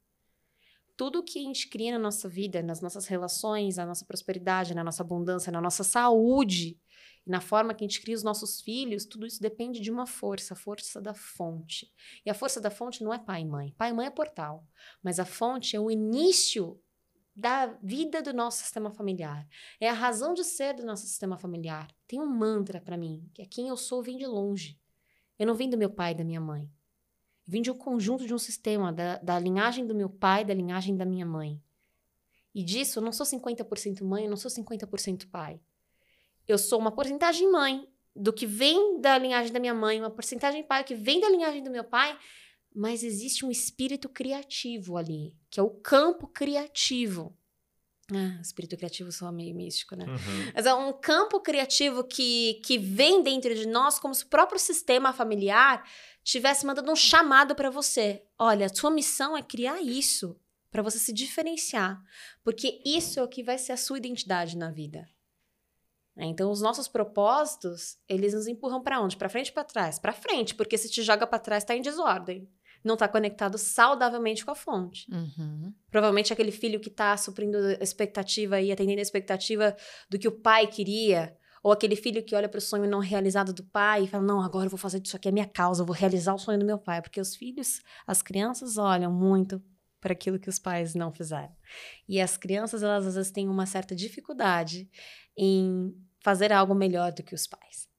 Tudo que a gente cria na nossa vida, nas nossas relações, na nossa prosperidade, na nossa abundância, na nossa saúde, na forma que a gente cria os nossos filhos, tudo isso depende de uma força, a força da fonte. E a força da fonte não é pai e mãe. Pai e mãe é portal. Mas a fonte é o início da vida do nosso sistema familiar. É a razão de ser do nosso sistema familiar. Tem um mantra para mim, que é quem eu sou vem de longe. Eu não vim do meu pai e da minha mãe. Eu vim de um conjunto de um sistema, da, da linhagem do meu pai, da linhagem da minha mãe. E disso, eu não sou 50% mãe, eu não sou 50% pai eu sou uma porcentagem mãe do que vem da linhagem da minha mãe, uma porcentagem pai que vem da linhagem do meu pai, mas existe um espírito criativo ali, que é o campo criativo. Ah, espírito criativo só meio místico, né? Uhum. Mas é um campo criativo que, que vem dentro de nós como se o próprio sistema familiar tivesse mandando um chamado para você. Olha, a sua missão é criar isso para você se diferenciar, porque isso é o que vai ser a sua identidade na vida. Né? Então, os nossos propósitos, eles nos empurram para onde? Para frente ou para trás? Para frente, porque se te joga para trás, está em desordem. Não está conectado saudavelmente com a fonte. Uhum. Provavelmente aquele filho que está suprindo a expectativa e atendendo a expectativa do que o pai queria, ou aquele filho que olha para o sonho não realizado do pai e fala: Não, agora eu vou fazer disso aqui, é minha causa, eu vou realizar o sonho do meu pai. Porque os filhos, as crianças olham muito para aquilo que os pais não fizeram. E as crianças, elas às vezes têm uma certa dificuldade em fazer algo melhor do que os pais.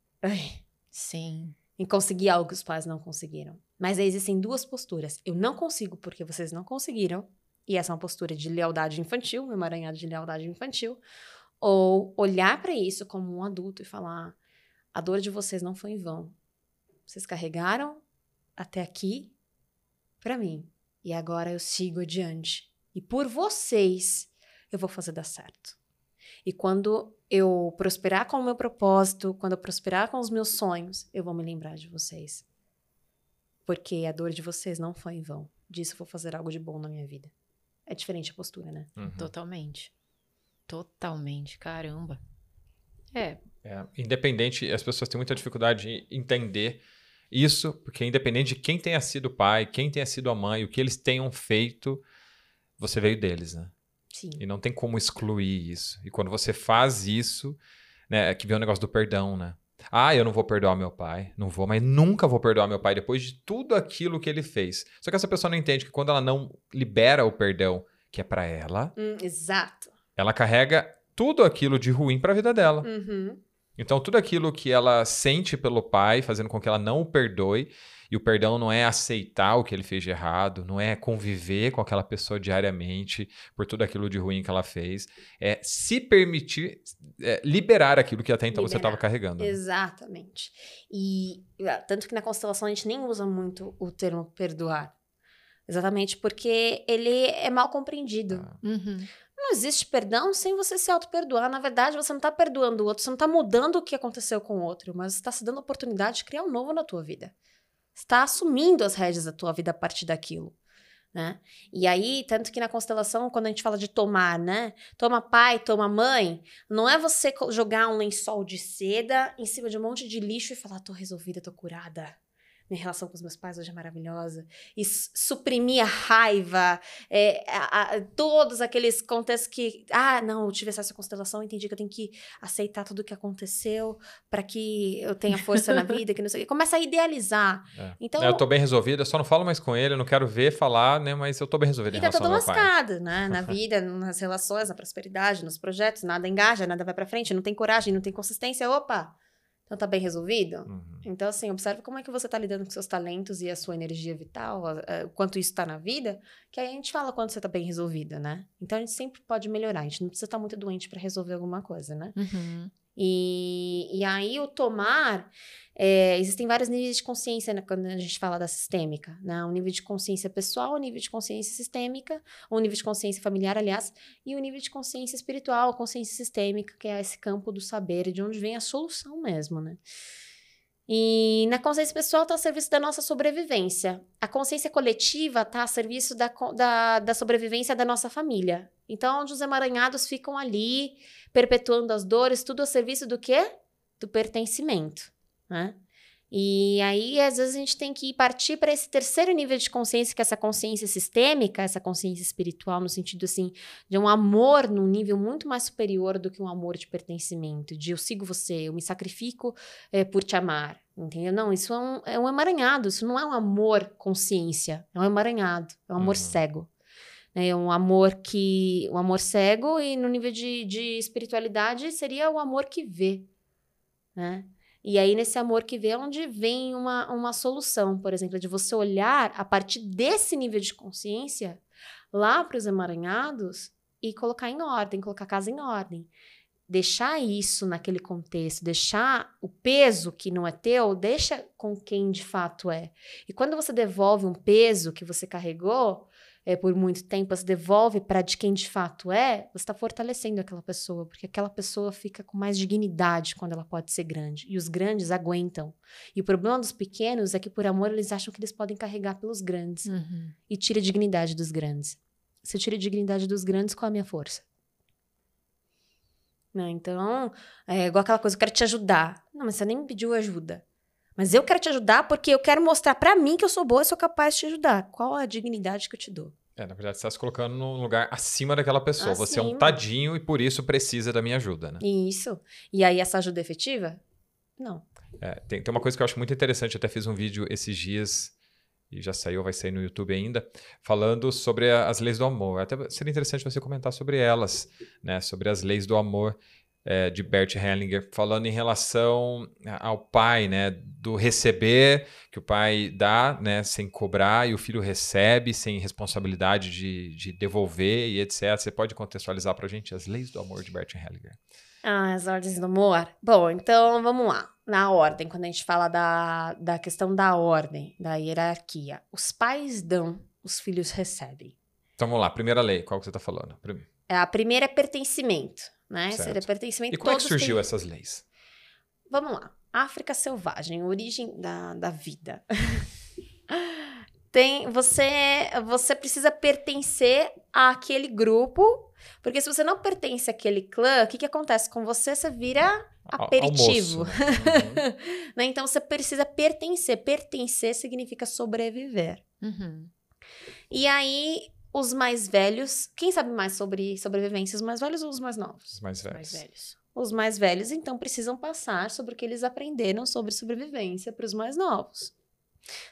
Sim. Em conseguir algo que os pais não conseguiram. Mas aí existem duas posturas. Eu não consigo porque vocês não conseguiram. E essa é uma postura de lealdade infantil, um emaranhado de lealdade infantil. Ou olhar para isso como um adulto e falar: a dor de vocês não foi em vão. Vocês carregaram até aqui para mim. E agora eu sigo adiante. E por vocês, eu vou fazer dar certo. E quando eu prosperar com o meu propósito, quando eu prosperar com os meus sonhos, eu vou me lembrar de vocês. Porque a dor de vocês não foi em vão. Disso eu vou fazer algo de bom na minha vida. É diferente a postura, né? Uhum. Totalmente. Totalmente. Caramba. É. é. Independente, as pessoas têm muita dificuldade em entender isso, porque independente de quem tenha sido o pai, quem tenha sido a mãe, o que eles tenham feito, você veio deles, né? Sim. E não tem como excluir isso. E quando você faz isso, né, é que vem o negócio do perdão, né? Ah, eu não vou perdoar meu pai, não vou, mas nunca vou perdoar meu pai depois de tudo aquilo que ele fez. Só que essa pessoa não entende que quando ela não libera o perdão, que é para ela, hum, exato. Ela carrega tudo aquilo de ruim para a vida dela. Uhum. Então, tudo aquilo que ela sente pelo pai, fazendo com que ela não o perdoe, e o perdão não é aceitar o que ele fez de errado, não é conviver com aquela pessoa diariamente por tudo aquilo de ruim que ela fez, é se permitir é, liberar aquilo que até então liberar. você estava carregando. Né? Exatamente. E ah, tanto que na constelação a gente nem usa muito o termo perdoar. Exatamente porque ele é mal compreendido. Ah. Uhum. Não existe perdão sem você se auto-perdoar. Na verdade, você não está perdoando o outro, você não está mudando o que aconteceu com o outro, mas está se dando a oportunidade de criar um novo na tua vida. Está assumindo as rédeas da tua vida a partir daquilo. Né? E aí, tanto que na constelação, quando a gente fala de tomar, né? Toma pai, toma mãe, não é você jogar um lençol de seda em cima de um monte de lixo e falar, tô resolvida, tô curada minha relação com os meus pais hoje é maravilhosa. E suprimir a raiva, é, a, a, todos aqueles contextos que, ah, não, eu tive essa constelação, entendi que eu tenho que aceitar tudo o que aconteceu para que eu tenha força na vida, que não sei Começa a idealizar. É. Então, é, eu tô bem resolvida, só não falo mais com ele, eu não quero ver, falar, né, mas eu tô bem resolvida tá toda lascada, né, na vida, nas relações, na prosperidade, nos projetos, nada engaja, nada vai para frente, não tem coragem, não tem consistência, opa, então tá bem resolvido? Uhum. Então, assim, observe como é que você tá lidando com seus talentos e a sua energia vital, o quanto isso tá na vida, que aí a gente fala quando você tá bem resolvido, né? Então a gente sempre pode melhorar, a gente não precisa estar tá muito doente para resolver alguma coisa, né? Uhum. E, e aí o tomar, é, existem vários níveis de consciência né, quando a gente fala da sistêmica, né? O nível de consciência pessoal, o nível de consciência sistêmica, o nível de consciência familiar, aliás, e o nível de consciência espiritual, a consciência sistêmica, que é esse campo do saber, de onde vem a solução mesmo, né? E na consciência pessoal está a serviço da nossa sobrevivência. A consciência coletiva está a serviço da, da, da sobrevivência da nossa família. Então, onde os emaranhados ficam ali, perpetuando as dores, tudo a serviço do quê? Do pertencimento, né? E aí, às vezes, a gente tem que partir para esse terceiro nível de consciência, que é essa consciência sistêmica, essa consciência espiritual, no sentido assim, de um amor num nível muito mais superior do que um amor de pertencimento, de eu sigo você, eu me sacrifico é, por te amar. Entendeu? Não, isso é um, é um emaranhado, isso não é um amor consciência, é um emaranhado, é um amor uhum. cego. É um amor que. um amor cego, e no nível de, de espiritualidade seria o amor que vê. Né? E aí, nesse amor que vê, é onde vem uma, uma solução, por exemplo, de você olhar a partir desse nível de consciência lá para os emaranhados e colocar em ordem, colocar a casa em ordem. Deixar isso naquele contexto, deixar o peso que não é teu, deixa com quem de fato é. E quando você devolve um peso que você carregou, é, por muito tempo, você devolve para de quem de fato é, você está fortalecendo aquela pessoa, porque aquela pessoa fica com mais dignidade quando ela pode ser grande. E os grandes aguentam. E o problema dos pequenos é que, por amor, eles acham que eles podem carregar pelos grandes. Uhum. E tira a dignidade dos grandes. Se eu tiro a dignidade dos grandes, qual a minha força? Não, então, é igual aquela coisa, eu quero te ajudar. Não, mas você nem me pediu ajuda. Mas eu quero te ajudar porque eu quero mostrar para mim que eu sou boa e sou capaz de te ajudar. Qual a dignidade que eu te dou? É, na verdade, você está se colocando num lugar acima daquela pessoa. Acima. Você é um tadinho e por isso precisa da minha ajuda, né? Isso. E aí, essa ajuda é efetiva? Não. É, tem, tem uma coisa que eu acho muito interessante. Eu até fiz um vídeo esses dias, e já saiu, vai sair no YouTube ainda, falando sobre a, as leis do amor. Até seria interessante você comentar sobre elas, né? Sobre as leis do amor é, de Bert Hellinger, falando em relação ao pai, né, do receber, que o pai dá, né, sem cobrar, e o filho recebe sem responsabilidade de, de devolver e etc. Você pode contextualizar para a gente as leis do amor de Bert Hellinger? Ah, as ordens do amor? Bom, então vamos lá. Na ordem, quando a gente fala da, da questão da ordem, da hierarquia, os pais dão, os filhos recebem. Então vamos lá, primeira lei, qual que você está falando? É, a primeira é pertencimento né? Certo. Seria pertencimento. E como é que surgiu têm... essas leis? Vamos lá. África selvagem, origem da, da vida. Tem, você, você precisa pertencer àquele grupo, porque se você não pertence àquele clã, o que, que acontece com você? Você vira aperitivo. Uhum. né? Então você precisa pertencer. Pertencer significa sobreviver. Uhum. E aí os mais velhos. Quem sabe mais sobre sobrevivência? Os mais velhos ou os mais novos? Os mais velhos. Os mais velhos. Os mais velhos, então, precisam passar sobre o que eles aprenderam sobre sobrevivência para os mais novos.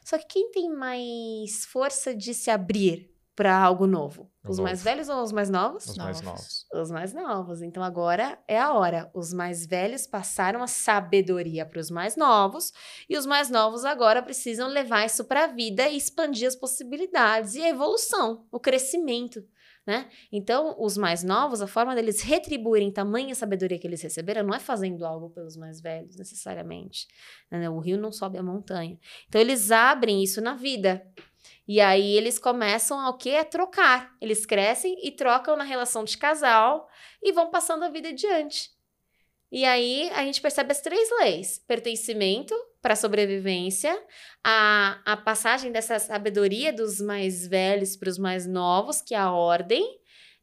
Só que quem tem mais força de se abrir para algo novo? Os novo. mais velhos ou os mais novos? Os novos. mais novos. Os mais novos. Então agora é a hora. Os mais velhos passaram a sabedoria para os mais novos e os mais novos agora precisam levar isso para a vida e expandir as possibilidades e a evolução, o crescimento. Né? Então, os mais novos, a forma deles retribuírem tamanha sabedoria que eles receberam não é fazendo algo pelos mais velhos, necessariamente. Né? O rio não sobe a montanha. Então, eles abrem isso na vida. E aí eles começam a o quê? A trocar. Eles crescem e trocam na relação de casal e vão passando a vida adiante. E aí a gente percebe as três leis: pertencimento para sobrevivência, a, a passagem dessa sabedoria dos mais velhos para os mais novos, que é a ordem,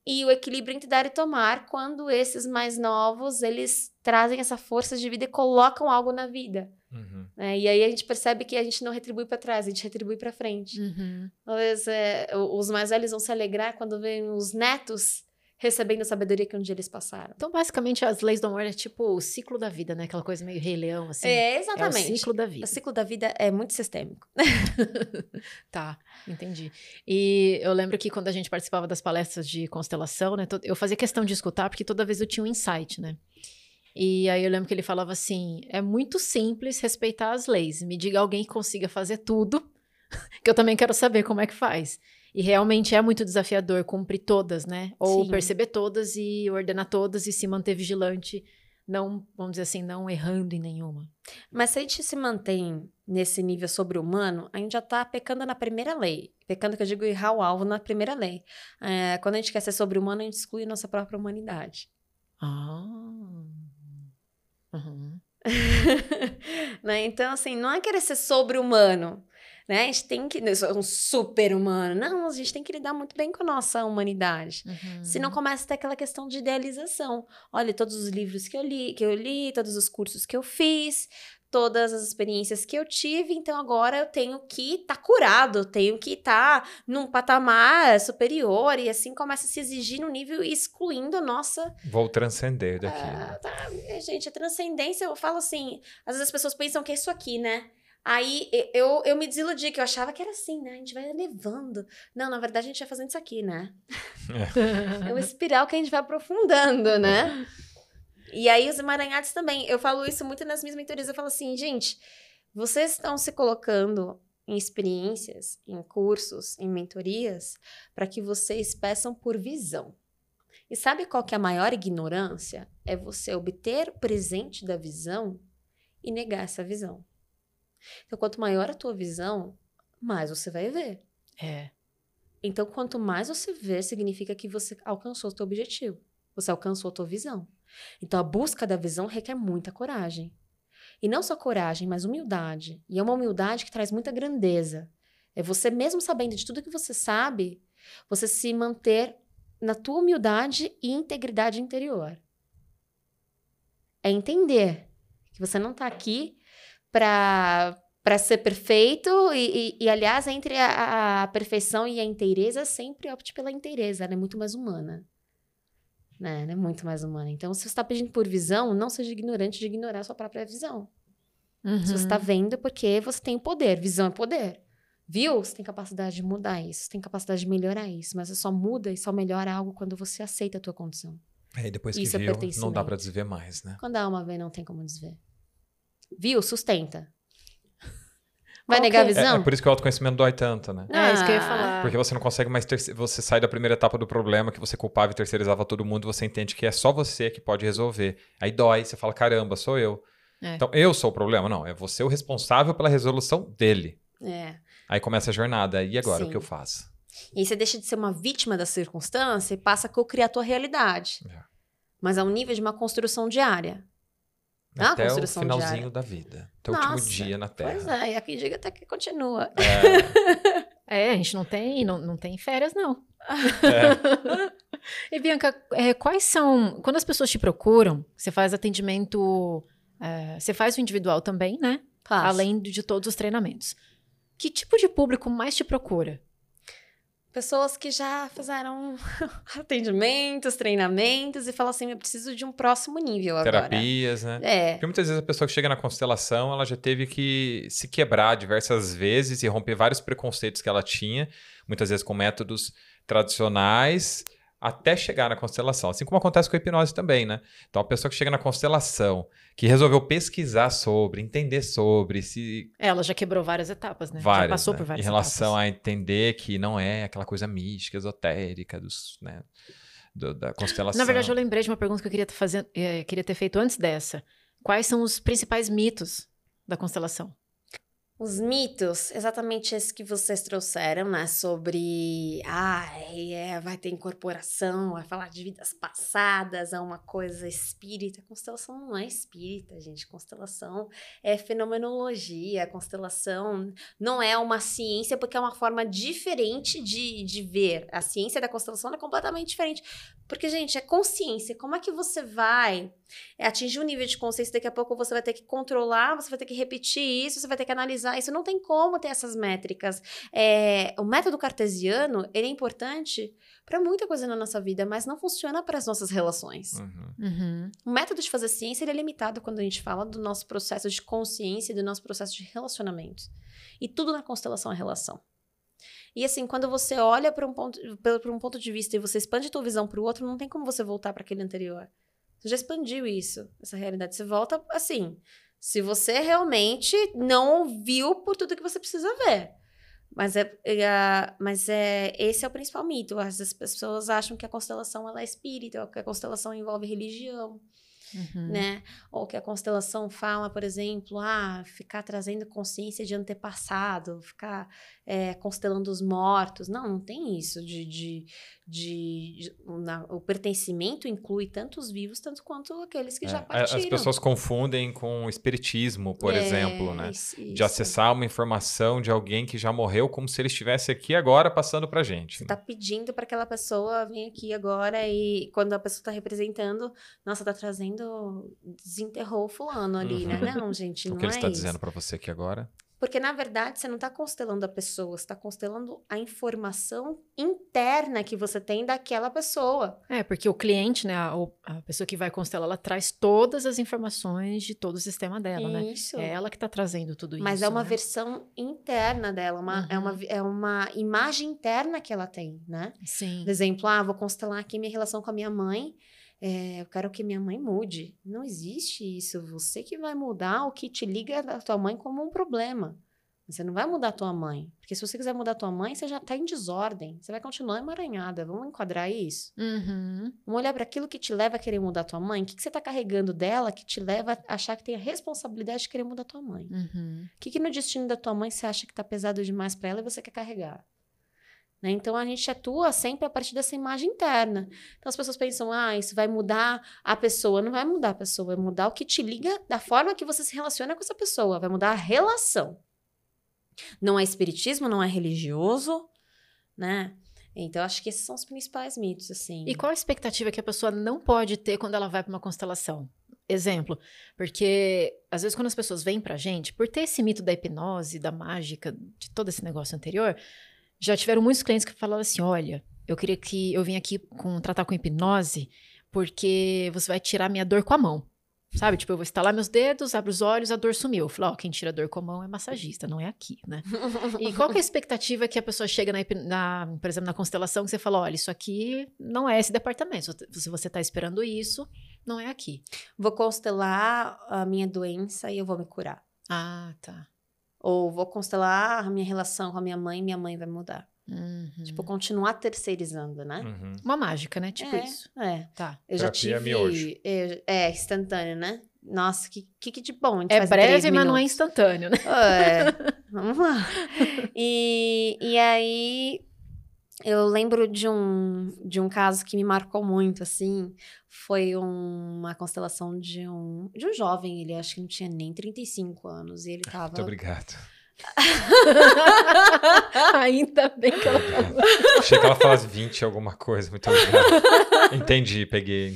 e o equilíbrio entre dar e tomar, quando esses mais novos eles trazem essa força de vida e colocam algo na vida. Uhum. É, e aí a gente percebe que a gente não retribui para trás, a gente retribui para frente. Uhum. Talvez é, os mais velhos vão se alegrar quando veem os netos recebendo a sabedoria que um dia eles passaram. Então, basicamente, as leis do amor é tipo o ciclo da vida, né? Aquela coisa meio rei leão, assim. É, exatamente. É o ciclo da vida. O ciclo da vida é muito sistêmico. tá, entendi. E eu lembro que quando a gente participava das palestras de constelação, né? Eu fazia questão de escutar, porque toda vez eu tinha um insight, né? E aí eu lembro que ele falava assim: é muito simples respeitar as leis. Me diga alguém que consiga fazer tudo, que eu também quero saber como é que faz. E realmente é muito desafiador cumprir todas, né? Ou Sim. perceber todas e ordenar todas e se manter vigilante, não, vamos dizer assim, não errando em nenhuma. Mas se a gente se mantém nesse nível sobre-humano, a gente já tá pecando na primeira lei. Pecando, que eu digo, errar o alvo na primeira lei. É, quando a gente quer ser sobre-humano, a gente exclui a nossa própria humanidade. Ah. Uhum. né? Então, assim, não é querer ser sobre-humano né? A gente tem que. Um super humano. Não, a gente tem que lidar muito bem com a nossa humanidade. Uhum. Senão começa a ter aquela questão de idealização. Olha, todos os livros que eu li, que eu li, todos os cursos que eu fiz, todas as experiências que eu tive, então agora eu tenho que estar tá curado, tenho que estar tá num patamar superior, e assim começa a se exigir no nível excluindo a nossa. Vou transcender daqui. Ah, tá. Gente, a transcendência, eu falo assim, às vezes as pessoas pensam que é isso aqui, né? Aí eu, eu me desiludi, que eu achava que era assim, né? A gente vai levando. Não, na verdade a gente vai fazendo isso aqui, né? É, é uma espiral que a gente vai aprofundando, né? E aí os emaranhados também. Eu falo isso muito nas minhas mentorias. Eu falo assim, gente, vocês estão se colocando em experiências, em cursos, em mentorias, para que vocês peçam por visão. E sabe qual que é a maior ignorância? É você obter o presente da visão e negar essa visão. Então, quanto maior a tua visão, mais você vai ver. É. Então, quanto mais você vê, significa que você alcançou o teu objetivo. Você alcançou a tua visão. Então, a busca da visão requer muita coragem. E não só coragem, mas humildade. E é uma humildade que traz muita grandeza. É você mesmo sabendo de tudo que você sabe, você se manter na tua humildade e integridade interior. É entender que você não está aqui para para ser perfeito e, e, e, aliás entre a, a, perfeição e a inteireza sempre opte pela inteireza ela é muito mais humana. Né ela é muito mais humana. Então se você está pedindo por visão não seja ignorante de ignorar a sua própria visão. Uhum. se você está uhum. vendo é porque você tem poder. Visão é poder. Viu? Você tem capacidade de mudar isso você tem capacidade de melhorar isso mas você só muda e só melhora algo quando você aceita a tua condição. É, e depois que isso é viu, é não dá para desver mais né? Quando a alma vem não tem como desver Viu? Sustenta. Vai Qual negar a visão? É, é, por isso que o autoconhecimento dói tanto, né? Ah, é isso que eu ia falar. Porque você não consegue mais ter... Você sai da primeira etapa do problema que você culpava e terceirizava todo mundo, você entende que é só você que pode resolver. Aí dói, você fala, caramba, sou eu. É. Então, eu sou o problema? Não, é você o responsável pela resolução dele. É. Aí começa a jornada. E agora, Sim. o que eu faço? E aí você deixa de ser uma vítima da circunstância e passa a co-criar a tua realidade. É. Mas a um nível de uma construção diária. Ah, até o finalzinho diária. da vida. Até o último dia na Terra. Pois é, e aqui diga até que continua. É. é, a gente não tem, não, não tem férias, não. É. e Bianca, é, quais são. Quando as pessoas te procuram, você faz atendimento. É, você faz o individual também, né? Faço. Além de todos os treinamentos. Que tipo de público mais te procura? Pessoas que já fizeram atendimentos, treinamentos e falam assim, eu preciso de um próximo nível agora. Terapias, né? É. Porque muitas vezes a pessoa que chega na constelação, ela já teve que se quebrar diversas vezes e romper vários preconceitos que ela tinha, muitas vezes com métodos tradicionais até chegar na constelação. Assim como acontece com a hipnose também, né? Então, a pessoa que chega na constelação, que resolveu pesquisar sobre, entender sobre, se. Ela já quebrou várias etapas, né? Várias, já passou né? por várias Em relação etapas. a entender que não é aquela coisa mística, esotérica dos, né, do- da constelação. Na verdade, eu lembrei de uma pergunta que eu queria ter, fazen- eh, queria ter feito antes dessa. Quais são os principais mitos da constelação? Os mitos, exatamente esse que vocês trouxeram, né? Sobre, ah, é, vai ter incorporação, vai falar de vidas passadas, é uma coisa espírita. Constelação não é espírita, gente. Constelação é fenomenologia. Constelação não é uma ciência, porque é uma forma diferente de, de ver. A ciência da constelação é completamente diferente. Porque, gente, é consciência. Como é que você vai é atingir um nível de consciência, daqui a pouco você vai ter que controlar, você vai ter que repetir isso, você vai ter que analisar isso. Não tem como ter essas métricas. É, o método cartesiano, ele é importante para muita coisa na nossa vida, mas não funciona para as nossas relações. Uhum. Uhum. O método de fazer ciência ele é limitado quando a gente fala do nosso processo de consciência e do nosso processo de relacionamento. E tudo na constelação é relação. E assim, quando você olha para um, ponto, pra- pra um ponto de vista e você expande a tua visão para o outro, não tem como você voltar para aquele anterior. Você já expandiu isso, essa realidade. Você volta assim. Se você realmente não viu por tudo que você precisa ver. Mas é, é, mas é esse é o principal mito. As as pessoas acham que a constelação ela é espírita, ou que a constelação envolve religião Uhum. né? Ou que a constelação fala, por exemplo, ah, ficar trazendo consciência de antepassado, ficar é, constelando os mortos. Não, não tem isso de. de, de- de- na- o pertencimento inclui tanto os vivos, tanto quanto aqueles que É, já a- partiram. As pessoas confundem com o espiritismo, por É, exemplo, né? isso, De isso. acessar uma informação de alguém que já morreu como se ele estivesse aqui agora passando pra gente. Você tá pedindo para aquela pessoa vir aqui agora e quando a pessoa tá representando, nossa, tá trazendo, desenterrou o fulano ali, né? Uhum. Não, gente, O não que ele é está isso. dizendo pra você aqui agora? Porque, na verdade, você não está constelando a pessoa, você está constelando a informação interna que você tem daquela pessoa. É, porque o cliente, né, a, a pessoa que vai constelar, ela traz todas as informações de todo o sistema dela, né? Isso. É ela que tá trazendo tudo isso. Mas é uma né? versão interna dela, uma, é, uma, Uhum. é uma imagem interna que ela tem, né? Sim. Por exemplo, ah, vou constelar aqui minha relação com a minha mãe. É, eu quero que minha mãe mude. Não existe isso. Você que vai mudar o que te liga da tua mãe como um problema. Você não vai mudar a tua mãe. Porque se você quiser mudar a tua mãe, você já está em desordem. Você vai continuar emaranhada. Vamos enquadrar isso? Uhum. Vamos olhar para aquilo que te leva a querer mudar a tua mãe. O que, que você está carregando dela que te leva a achar que tem a responsabilidade de querer mudar a tua mãe? Uhum. O que, que no destino da tua mãe você acha que tá pesado demais para ela e você quer carregar? Né? Então a gente atua sempre a partir dessa imagem interna. Então as pessoas pensam, ah, isso vai mudar a pessoa. Não vai mudar a pessoa, vai mudar o que te liga da forma que você se relaciona com essa pessoa, vai mudar a relação. Não é espiritismo, não é religioso, né? Então acho que esses são os principais mitos, assim. E qual a expectativa que a pessoa não pode ter quando ela vai para uma constelação? Exemplo, porque às vezes quando as pessoas vêm pra gente, por ter esse mito da hipnose, da mágica, de todo esse negócio anterior, já tiveram muitos clientes que falaram assim: olha, eu queria que eu vim aqui com, tratar com hipnose, porque você vai tirar minha dor com a mão. Sabe? Tipo, eu vou estalar meus dedos, abro os olhos, a dor sumiu. Eu falei, ó, quem tira dor com a mão é massagista, não é aqui, né? E qual que é a expectativa que a pessoa chega, na, na, por exemplo, na constelação, que você fala, olha, isso aqui não é esse departamento. Se você está esperando isso, não é aqui. Vou constelar a minha doença e eu vou me curar. Ah, tá. Ou vou constelar a minha relação com a minha mãe e minha mãe vai mudar. Uhum. Tipo, continuar terceirizando, né? Uhum. Uma mágica, né? Tipo é, isso. É. Tá. Eu já Terapia tive. miojo. É, é, instantâneo, né? Nossa, que, que, que de bom. A gente É faz em três breve, mas não é instantâneo, né? É, vamos lá. E, e aí, eu lembro de um, de um caso que me marcou muito, assim. Foi uma constelação de um, de um jovem, ele acho que não tinha nem 35 anos. E ele tava. Muito obrigado. Ainda bem que ela falou. Achei que ela falasse 20 alguma coisa. Muito obrigado. Entendi, peguei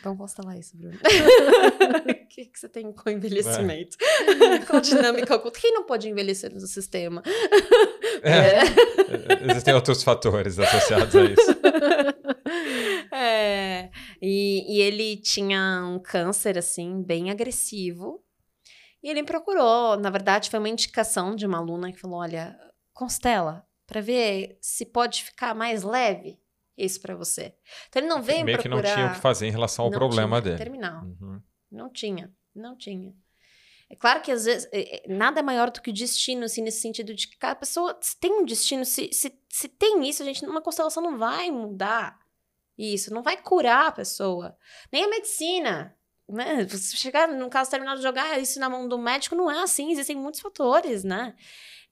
direto. Vamos constelar isso, Bruno. O que, que você tem com envelhecimento? com dinâmica oculta. Quem não pode envelhecer no sistema? É, Existem outros fatores associados a isso. É, e, e ele tinha um câncer, assim, bem agressivo. E ele me procurou. Na verdade, foi uma indicação de uma aluna que falou: olha, constela, para ver se pode ficar mais leve. Isso pra você. Então ele não veio Meio que procurar... não tinha o que fazer em relação ao Não problema dele. Terminal. Uhum. Não tinha, não tinha. É claro que às vezes é, é, nada é maior do que o destino, assim, nesse sentido de que cada pessoa se tem um destino, se, se, se tem isso, a gente, uma constelação não vai mudar isso, não vai curar a pessoa. Nem a medicina. Né? Você chegar no caso terminal de jogar isso na mão do médico, não é assim, existem muitos fatores, né?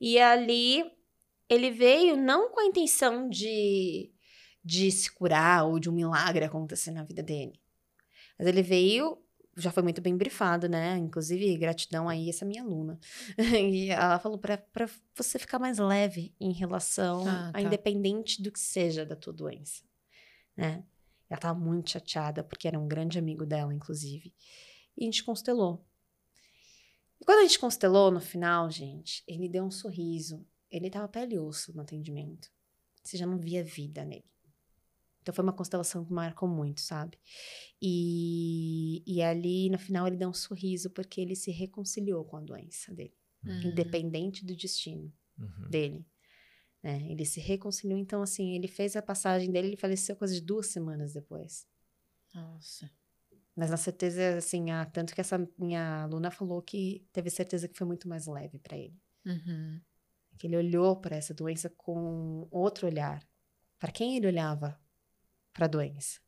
E ali ele veio não com a intenção de, de se curar ou de um milagre acontecer na vida dele. Mas ele veio já foi muito bem brifado, né? Inclusive, gratidão aí, essa minha aluna. e ela falou para você ficar mais leve em relação Ah, a tá. independente do que seja da tua doença, né? Ela tava muito chateada, porque era um grande amigo dela, inclusive. E a gente constelou. E quando a gente constelou no final, gente, ele deu um sorriso. Ele tava pele e osso no atendimento. Você já não via vida nele. Então foi uma constelação que marcou muito, sabe? E, e ali, no final, ele deu um sorriso porque ele se reconciliou com a doença dele, Uhum. independente do destino Uhum. dele. né? Ele se reconciliou, então, assim, ele fez a passagem dele, ele faleceu coisa de duas semanas depois. Nossa. Mas na certeza, assim, tanto que essa minha aluna falou que teve certeza que foi muito mais leve para ele. Uhum. Que ele olhou para essa doença com outro olhar. Para quem ele olhava para a doença?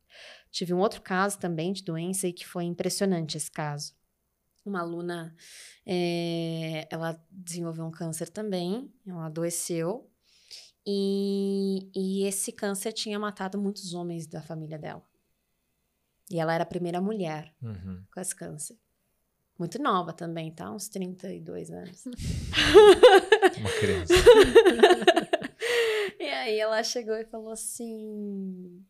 Tive um outro caso também de doença e que foi impressionante esse caso. Uma aluna, eh, ela desenvolveu um câncer também, ela adoeceu. E, e esse câncer tinha matado muitos homens da família dela. E ela era a primeira mulher Uhum. com esse câncer. Muito nova também, tá? Uns 32 anos. Uma criança. e aí ela chegou e falou assim: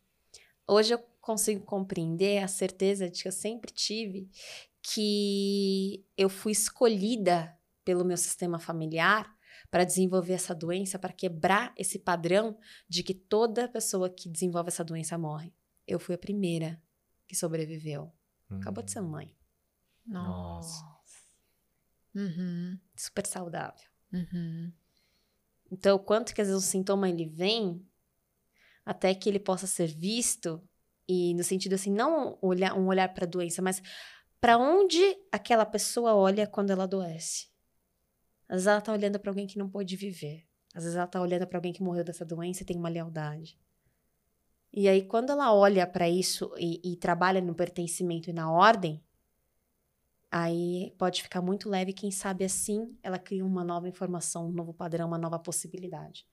Hoje eu consigo compreender a certeza de que eu sempre tive que eu fui escolhida pelo meu sistema familiar para desenvolver essa doença, para quebrar esse padrão de que toda pessoa que desenvolve essa doença morre. Eu fui a primeira que sobreviveu. Acabou de ser mãe. Nossa. Uhum. Super saudável. Uhum. Então, o quanto que às vezes o sintoma ele vem até que ele possa ser visto e no sentido assim, não olhar um olhar para a doença, mas para onde aquela pessoa olha quando ela adoece. Às vezes ela tá olhando para alguém que não pôde viver. Às vezes ela tá olhando para alguém que morreu dessa doença e tem uma lealdade. E aí quando ela olha para isso e, e trabalha no pertencimento e na ordem, aí pode ficar muito leve. Quem sabe assim ela cria uma nova informação, um novo padrão, uma nova possibilidade.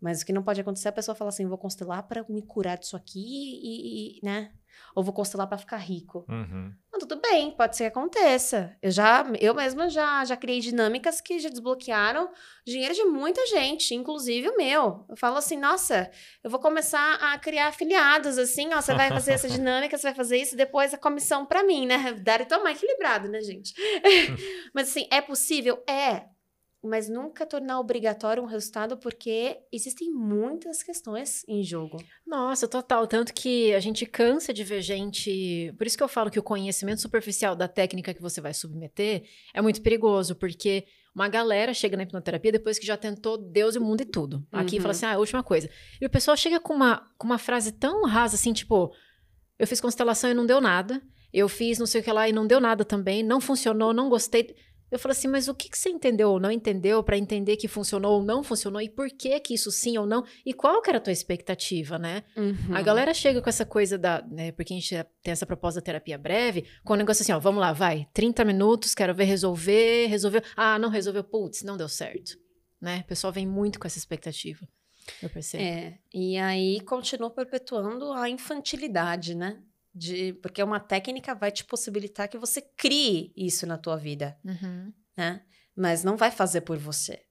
Mas o que não pode acontecer é a pessoa falar assim: vou constelar para me curar disso aqui e, e, né? Ou vou constelar para ficar rico. Uhum. Não, tudo bem, pode ser que aconteça. Eu já, eu mesma já, já criei dinâmicas que já desbloquearam dinheiro de muita gente, inclusive o meu. Eu falo assim, nossa, eu vou começar a criar afiliados, assim, ó, você vai fazer essa dinâmica, você vai fazer isso, depois a comissão pra mim, né? Dar e tomar equilibrado, né, gente? Mas assim, é possível? É. Mas nunca tornar obrigatório um resultado, porque existem muitas questões em jogo. Nossa, total. Tanto que a gente cansa de ver gente. Por isso que eu falo que o conhecimento superficial da técnica que você vai submeter é muito perigoso, porque uma galera chega na hipnoterapia depois que já tentou Deus e o mundo e tudo. Aqui Uhum. fala assim: ah, a última coisa. E o pessoal chega com uma, com uma frase tão rasa assim, tipo: eu fiz constelação e não deu nada. Eu fiz não sei o que lá e não deu nada também. Não funcionou, não gostei. Eu falo assim, mas o que, que você entendeu ou não entendeu para entender que funcionou ou não funcionou e por que que isso sim ou não e qual que era a tua expectativa, né? Uhum. A galera chega com essa coisa da, né, porque a gente tem essa proposta da terapia breve, com o negócio assim, ó, vamos lá, vai, 30 minutos, quero ver resolver, resolveu, ah, não resolveu, putz, não deu certo, né? O pessoal vem muito com essa expectativa, eu percebo. É, e aí continua perpetuando a infantilidade, né? De, porque uma técnica vai te possibilitar que você crie isso na tua vida, Uhum, né? Mas não vai fazer por você.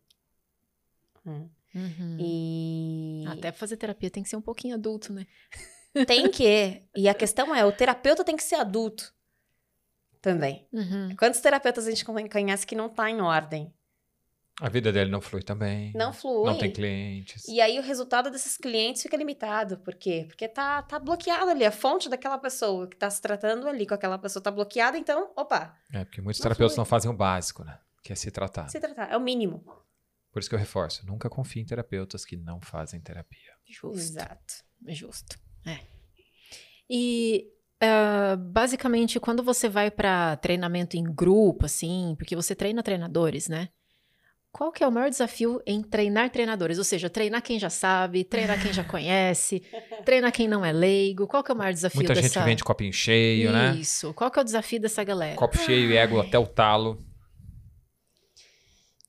Hum. uhum. E Até fazer terapia tem que ser um pouquinho adulto, né? tem que. E a questão é, o terapeuta tem que ser adulto também. Uhum. Quantos terapeutas a gente conhece que não tá em ordem? A vida dele não flui também. Não flui. Não tem clientes. E aí o resultado desses clientes fica limitado. Por quê? Porque tá, tá bloqueado ali. A fonte daquela pessoa que tá se tratando ali com aquela pessoa tá bloqueada, então, opa, É, porque muitos Não terapeutas flui. não fazem o básico, né? Que é se tratar. se tratar. É o mínimo. Por isso que eu reforço, nunca confie em terapeutas que não fazem terapia. Justo. Exato. Justo. É. E uh, basicamente, quando você vai para treinamento em grupo, assim, porque você treina treinadores, né? Qual que é o maior desafio em treinar treinadores? Ou seja, treinar quem já sabe, treinar quem já conhece, treinar quem não é leigo. Qual que é o maior desafio Muita dessa... gente vende copinho cheio, né? Isso. Qual que é o desafio dessa galera? Copo cheio e ego até o talo.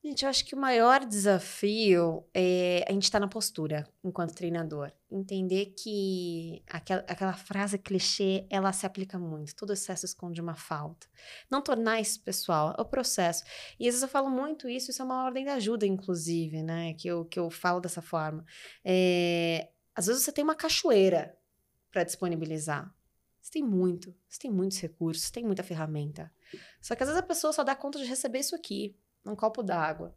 Gente, eu acho que o maior desafio é a gente estar na postura enquanto treinador. Entender que aquela, aquela frase clichê, ela se aplica muito. Todo excesso esconde uma falta. Não tornar isso pessoal, é o processo. E às vezes eu falo muito isso, isso é uma ordem de ajuda, inclusive, né? Que eu, que eu falo dessa forma. É, às vezes você tem uma cachoeira para disponibilizar. Você tem muito, você tem muitos recursos, você tem muita ferramenta. Só que às vezes a pessoa só dá conta de receber isso aqui num copo d'água.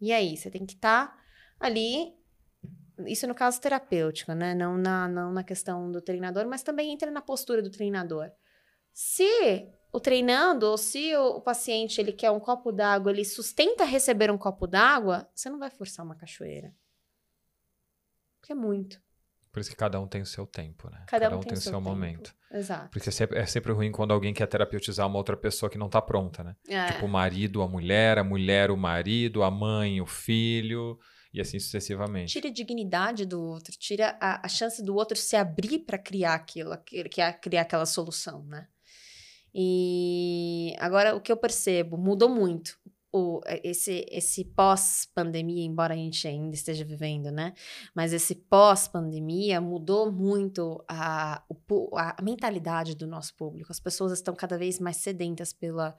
E aí, você tem que estar tá ali, isso no caso terapêutico, né? Não na, não na questão do treinador, mas também entra na postura do treinador. Se o treinando, ou se o, o paciente ele quer um copo d'água, ele sustenta receber um copo d'água, você não vai forçar uma cachoeira. Porque é muito. Por isso que cada um tem o seu tempo, né? Cada, cada um, tem, tem o seu, seu momento. Exato. Porque é sempre, é sempre, ruim quando alguém quer terapeutizar uma outra pessoa que não tá pronta, né? É. Tipo, o marido, a mulher, a mulher, o marido, a mãe, o filho, e assim sucessivamente. Tira a dignidade do outro, tira a, a chance do outro se abrir para criar aquilo, criar aquela solução, né? E agora o que eu percebo mudou muito o, é, esse, esse pós-pandemia, embora a gente ainda esteja vivendo, né? Mas esse pós-pandemia mudou muito a, a, mentalidade do nosso público. As pessoas estão cada vez mais sedentas pela,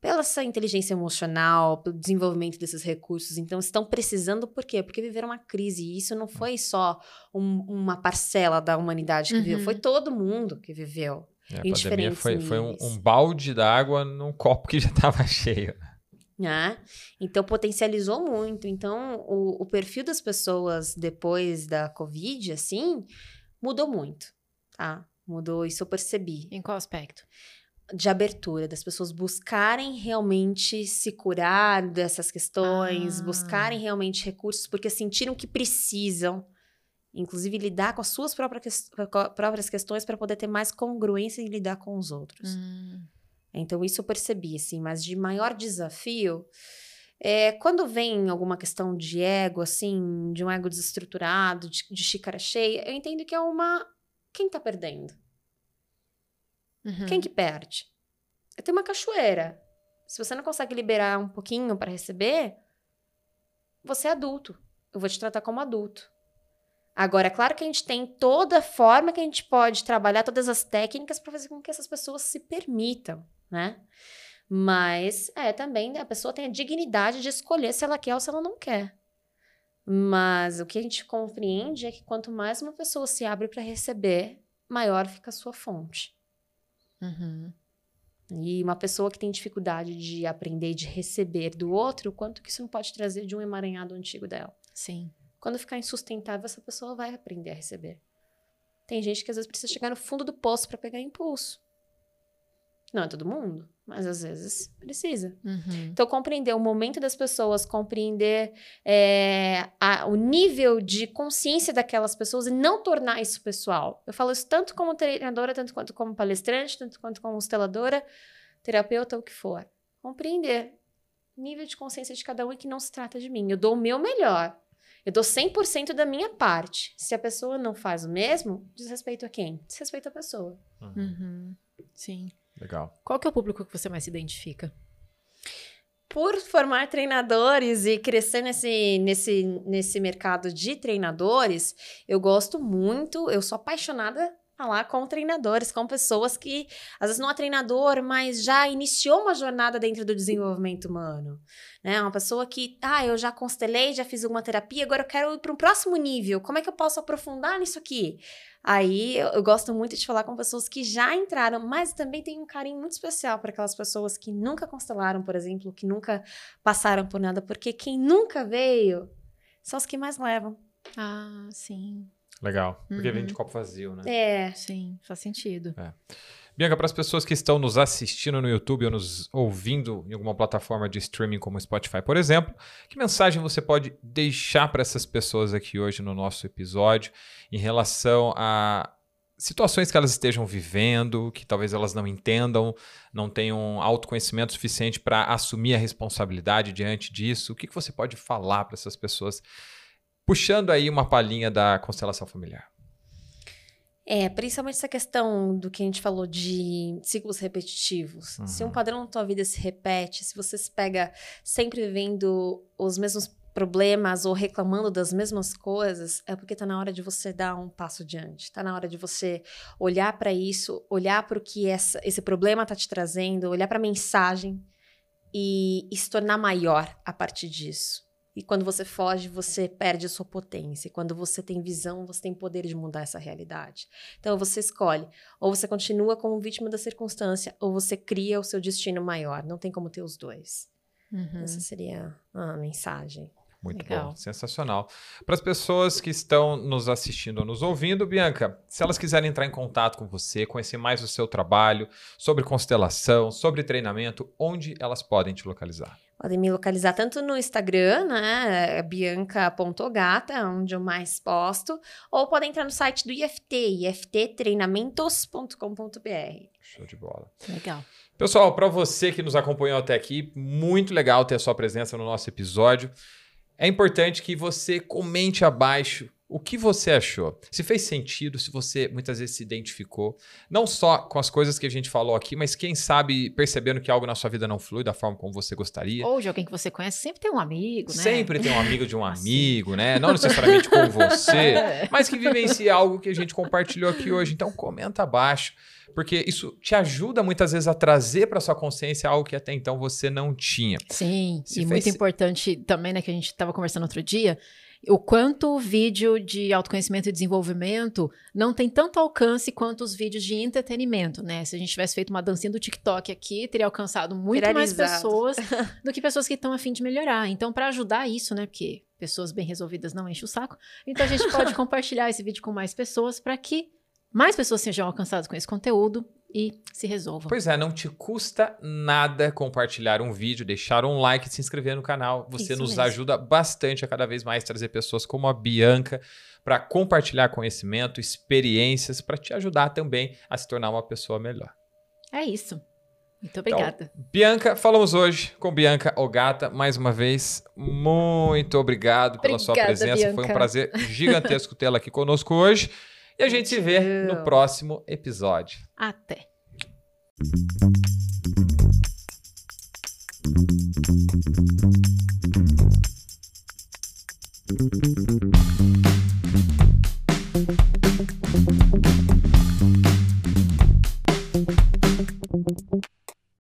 pela essa inteligência emocional, pelo desenvolvimento desses recursos. Então, estão precisando por quê? Porque viveram uma crise. E isso não foi só um, uma parcela da humanidade que uhum. viveu, foi todo mundo que viveu. É, a pandemia foi, foi um, um balde d'água num copo que já estava cheio né? Então potencializou muito. Então o, o, perfil das pessoas depois da Covid, assim, mudou muito, tá? Mudou, isso eu percebi. Em qual aspecto? De abertura, das pessoas buscarem realmente se curar dessas questões, ah. buscarem realmente recursos, porque sentiram que precisam, inclusive, lidar com as suas próprias, próprias questões para poder ter mais congruência em lidar com os outros. Hum. Então, isso eu percebi, assim, mas de maior desafio é quando vem alguma questão de ego, assim, de um ego desestruturado, de, de xícara cheia, eu entendo que é uma. Quem tá perdendo? Uhum. Quem que perde? Eu tenho uma cachoeira. Se você não consegue liberar um pouquinho para receber, você é adulto. Eu vou te tratar como adulto. Agora, é claro que a gente tem toda a forma que a gente pode trabalhar, todas as técnicas para fazer com que essas pessoas se permitam né? Mas é também a pessoa tem a dignidade de escolher se ela quer ou se ela não quer. Mas o que a gente compreende é que quanto mais uma pessoa se abre para receber, maior fica a sua fonte. Uhum. E uma pessoa que tem dificuldade de aprender de receber do outro, o quanto que isso não pode trazer de um emaranhado antigo dela. Sim. Quando ficar insustentável, essa pessoa vai aprender a receber. Tem gente que às vezes precisa chegar no fundo do poço para pegar impulso. Não é todo mundo, mas às vezes precisa. Uhum. Então, compreender o momento das pessoas, compreender é, a, o nível de consciência daquelas pessoas e não tornar isso pessoal. Eu falo isso tanto como treinadora, tanto quanto como palestrante, tanto quanto como consteladora, terapeuta, o que for. Compreender o nível de consciência de cada um e que não se trata de mim. Eu dou o meu melhor. Eu dou 100% da minha parte. Se a pessoa não faz o mesmo, desrespeito a quem? Desrespeito a pessoa. Uhum. Sim. Legal. Qual que é o público que você mais se identifica? Por formar treinadores e crescer nesse, nesse, nesse mercado de treinadores, eu gosto muito, eu sou apaixonada falar com treinadores, com pessoas que às vezes não é treinador, mas já iniciou uma jornada dentro do desenvolvimento humano. Né? Uma pessoa que, ah, eu já constelei, já fiz alguma terapia, agora eu quero ir para um próximo nível. Como é que eu posso aprofundar nisso aqui? Aí eu, eu, gosto muito de falar com pessoas que já entraram, mas também tenho um carinho muito especial para aquelas pessoas que nunca constelaram, por exemplo, que nunca passaram por nada, porque quem nunca veio são os que mais levam. Ah, sim. Legal. Porque uhum. vem de copo vazio, né? É. Sim, faz sentido. É. Bianca, para as pessoas que estão nos assistindo no YouTube ou nos ouvindo em alguma plataforma de streaming como Spotify, por exemplo, que mensagem você pode deixar para essas pessoas aqui hoje no nosso episódio em relação a situações que elas estejam vivendo, que talvez elas não entendam, não tenham autoconhecimento suficiente para assumir a responsabilidade diante disso? O que, que você pode falar para essas pessoas, puxando aí uma palhinha da constelação familiar? É, principalmente essa questão do que a gente falou de ciclos repetitivos. Uhum. Se um uhum. padrão na tua vida se repete, se você se pega sempre vivendo os mesmos problemas ou reclamando das mesmas coisas, é porque tá na hora de você dar um passo adiante. Tá na hora de você olhar para isso, olhar para o que essa, esse problema tá te trazendo, olhar para a mensagem e, e se tornar maior a partir disso. E quando você foge, você perde a sua potência. E quando você tem visão, você tem poder de mudar essa realidade. Então você escolhe. Ou você continua como vítima da circunstância, ou você cria o seu destino maior. Não tem como ter os dois. Uhum. Essa seria a mensagem. Muito Legal. bom, sensacional. Para as pessoas que estão nos assistindo ou nos ouvindo, Bianca, se elas quiserem entrar em contato com você, conhecer mais o seu trabalho, sobre constelação, sobre treinamento, onde elas podem te localizar? Podem me localizar tanto no Instagram, né, bianca.gata, onde eu mais posto, ou podem entrar no site do IFT, ifttreinamentos.com.br. Show de bola. Legal. Pessoal, para você que nos acompanhou até aqui, muito legal ter a sua presença no nosso episódio. É importante que você comente abaixo o que você achou? Se fez sentido, se você muitas vezes se identificou, não só com as coisas que a gente falou aqui, mas quem sabe percebendo que algo na sua vida não flui da forma como você gostaria. Ou de alguém que você conhece, sempre tem um amigo, né? Sempre tem um amigo de um amigo, né? Não necessariamente com você, mas que vivencie algo que a gente compartilhou aqui hoje. Então comenta abaixo, porque isso te ajuda muitas vezes a trazer para sua consciência algo que até então você não tinha. Sim, se e fez... muito importante também, né, que a gente estava conversando outro dia, o quanto o vídeo de autoconhecimento e desenvolvimento não tem tanto alcance quanto os vídeos de entretenimento, né? Se a gente tivesse feito uma dancinha do TikTok aqui, teria alcançado muito mais pessoas do que pessoas que estão a fim de melhorar. Então, para ajudar isso, né? Porque pessoas bem resolvidas não enchem o saco. Então, a gente pode compartilhar esse vídeo com mais pessoas para que mais pessoas sejam alcançadas com esse conteúdo e se resolvam. Pois é, não te custa nada compartilhar um vídeo, deixar um like e se inscrever no canal. Você Isso nos mesmo. ajuda bastante a cada vez mais trazer pessoas como a Bianca para compartilhar conhecimento, experiências, para te ajudar também a se tornar uma pessoa melhor. É isso. Muito obrigada. Então, Bianca, falamos hoje com Bianca Ogata. Mais uma vez, muito obrigado pela sua presença. Bianca. Foi um prazer gigantesco tê-la aqui conosco hoje. E a gente se vê no próximo episódio. Até.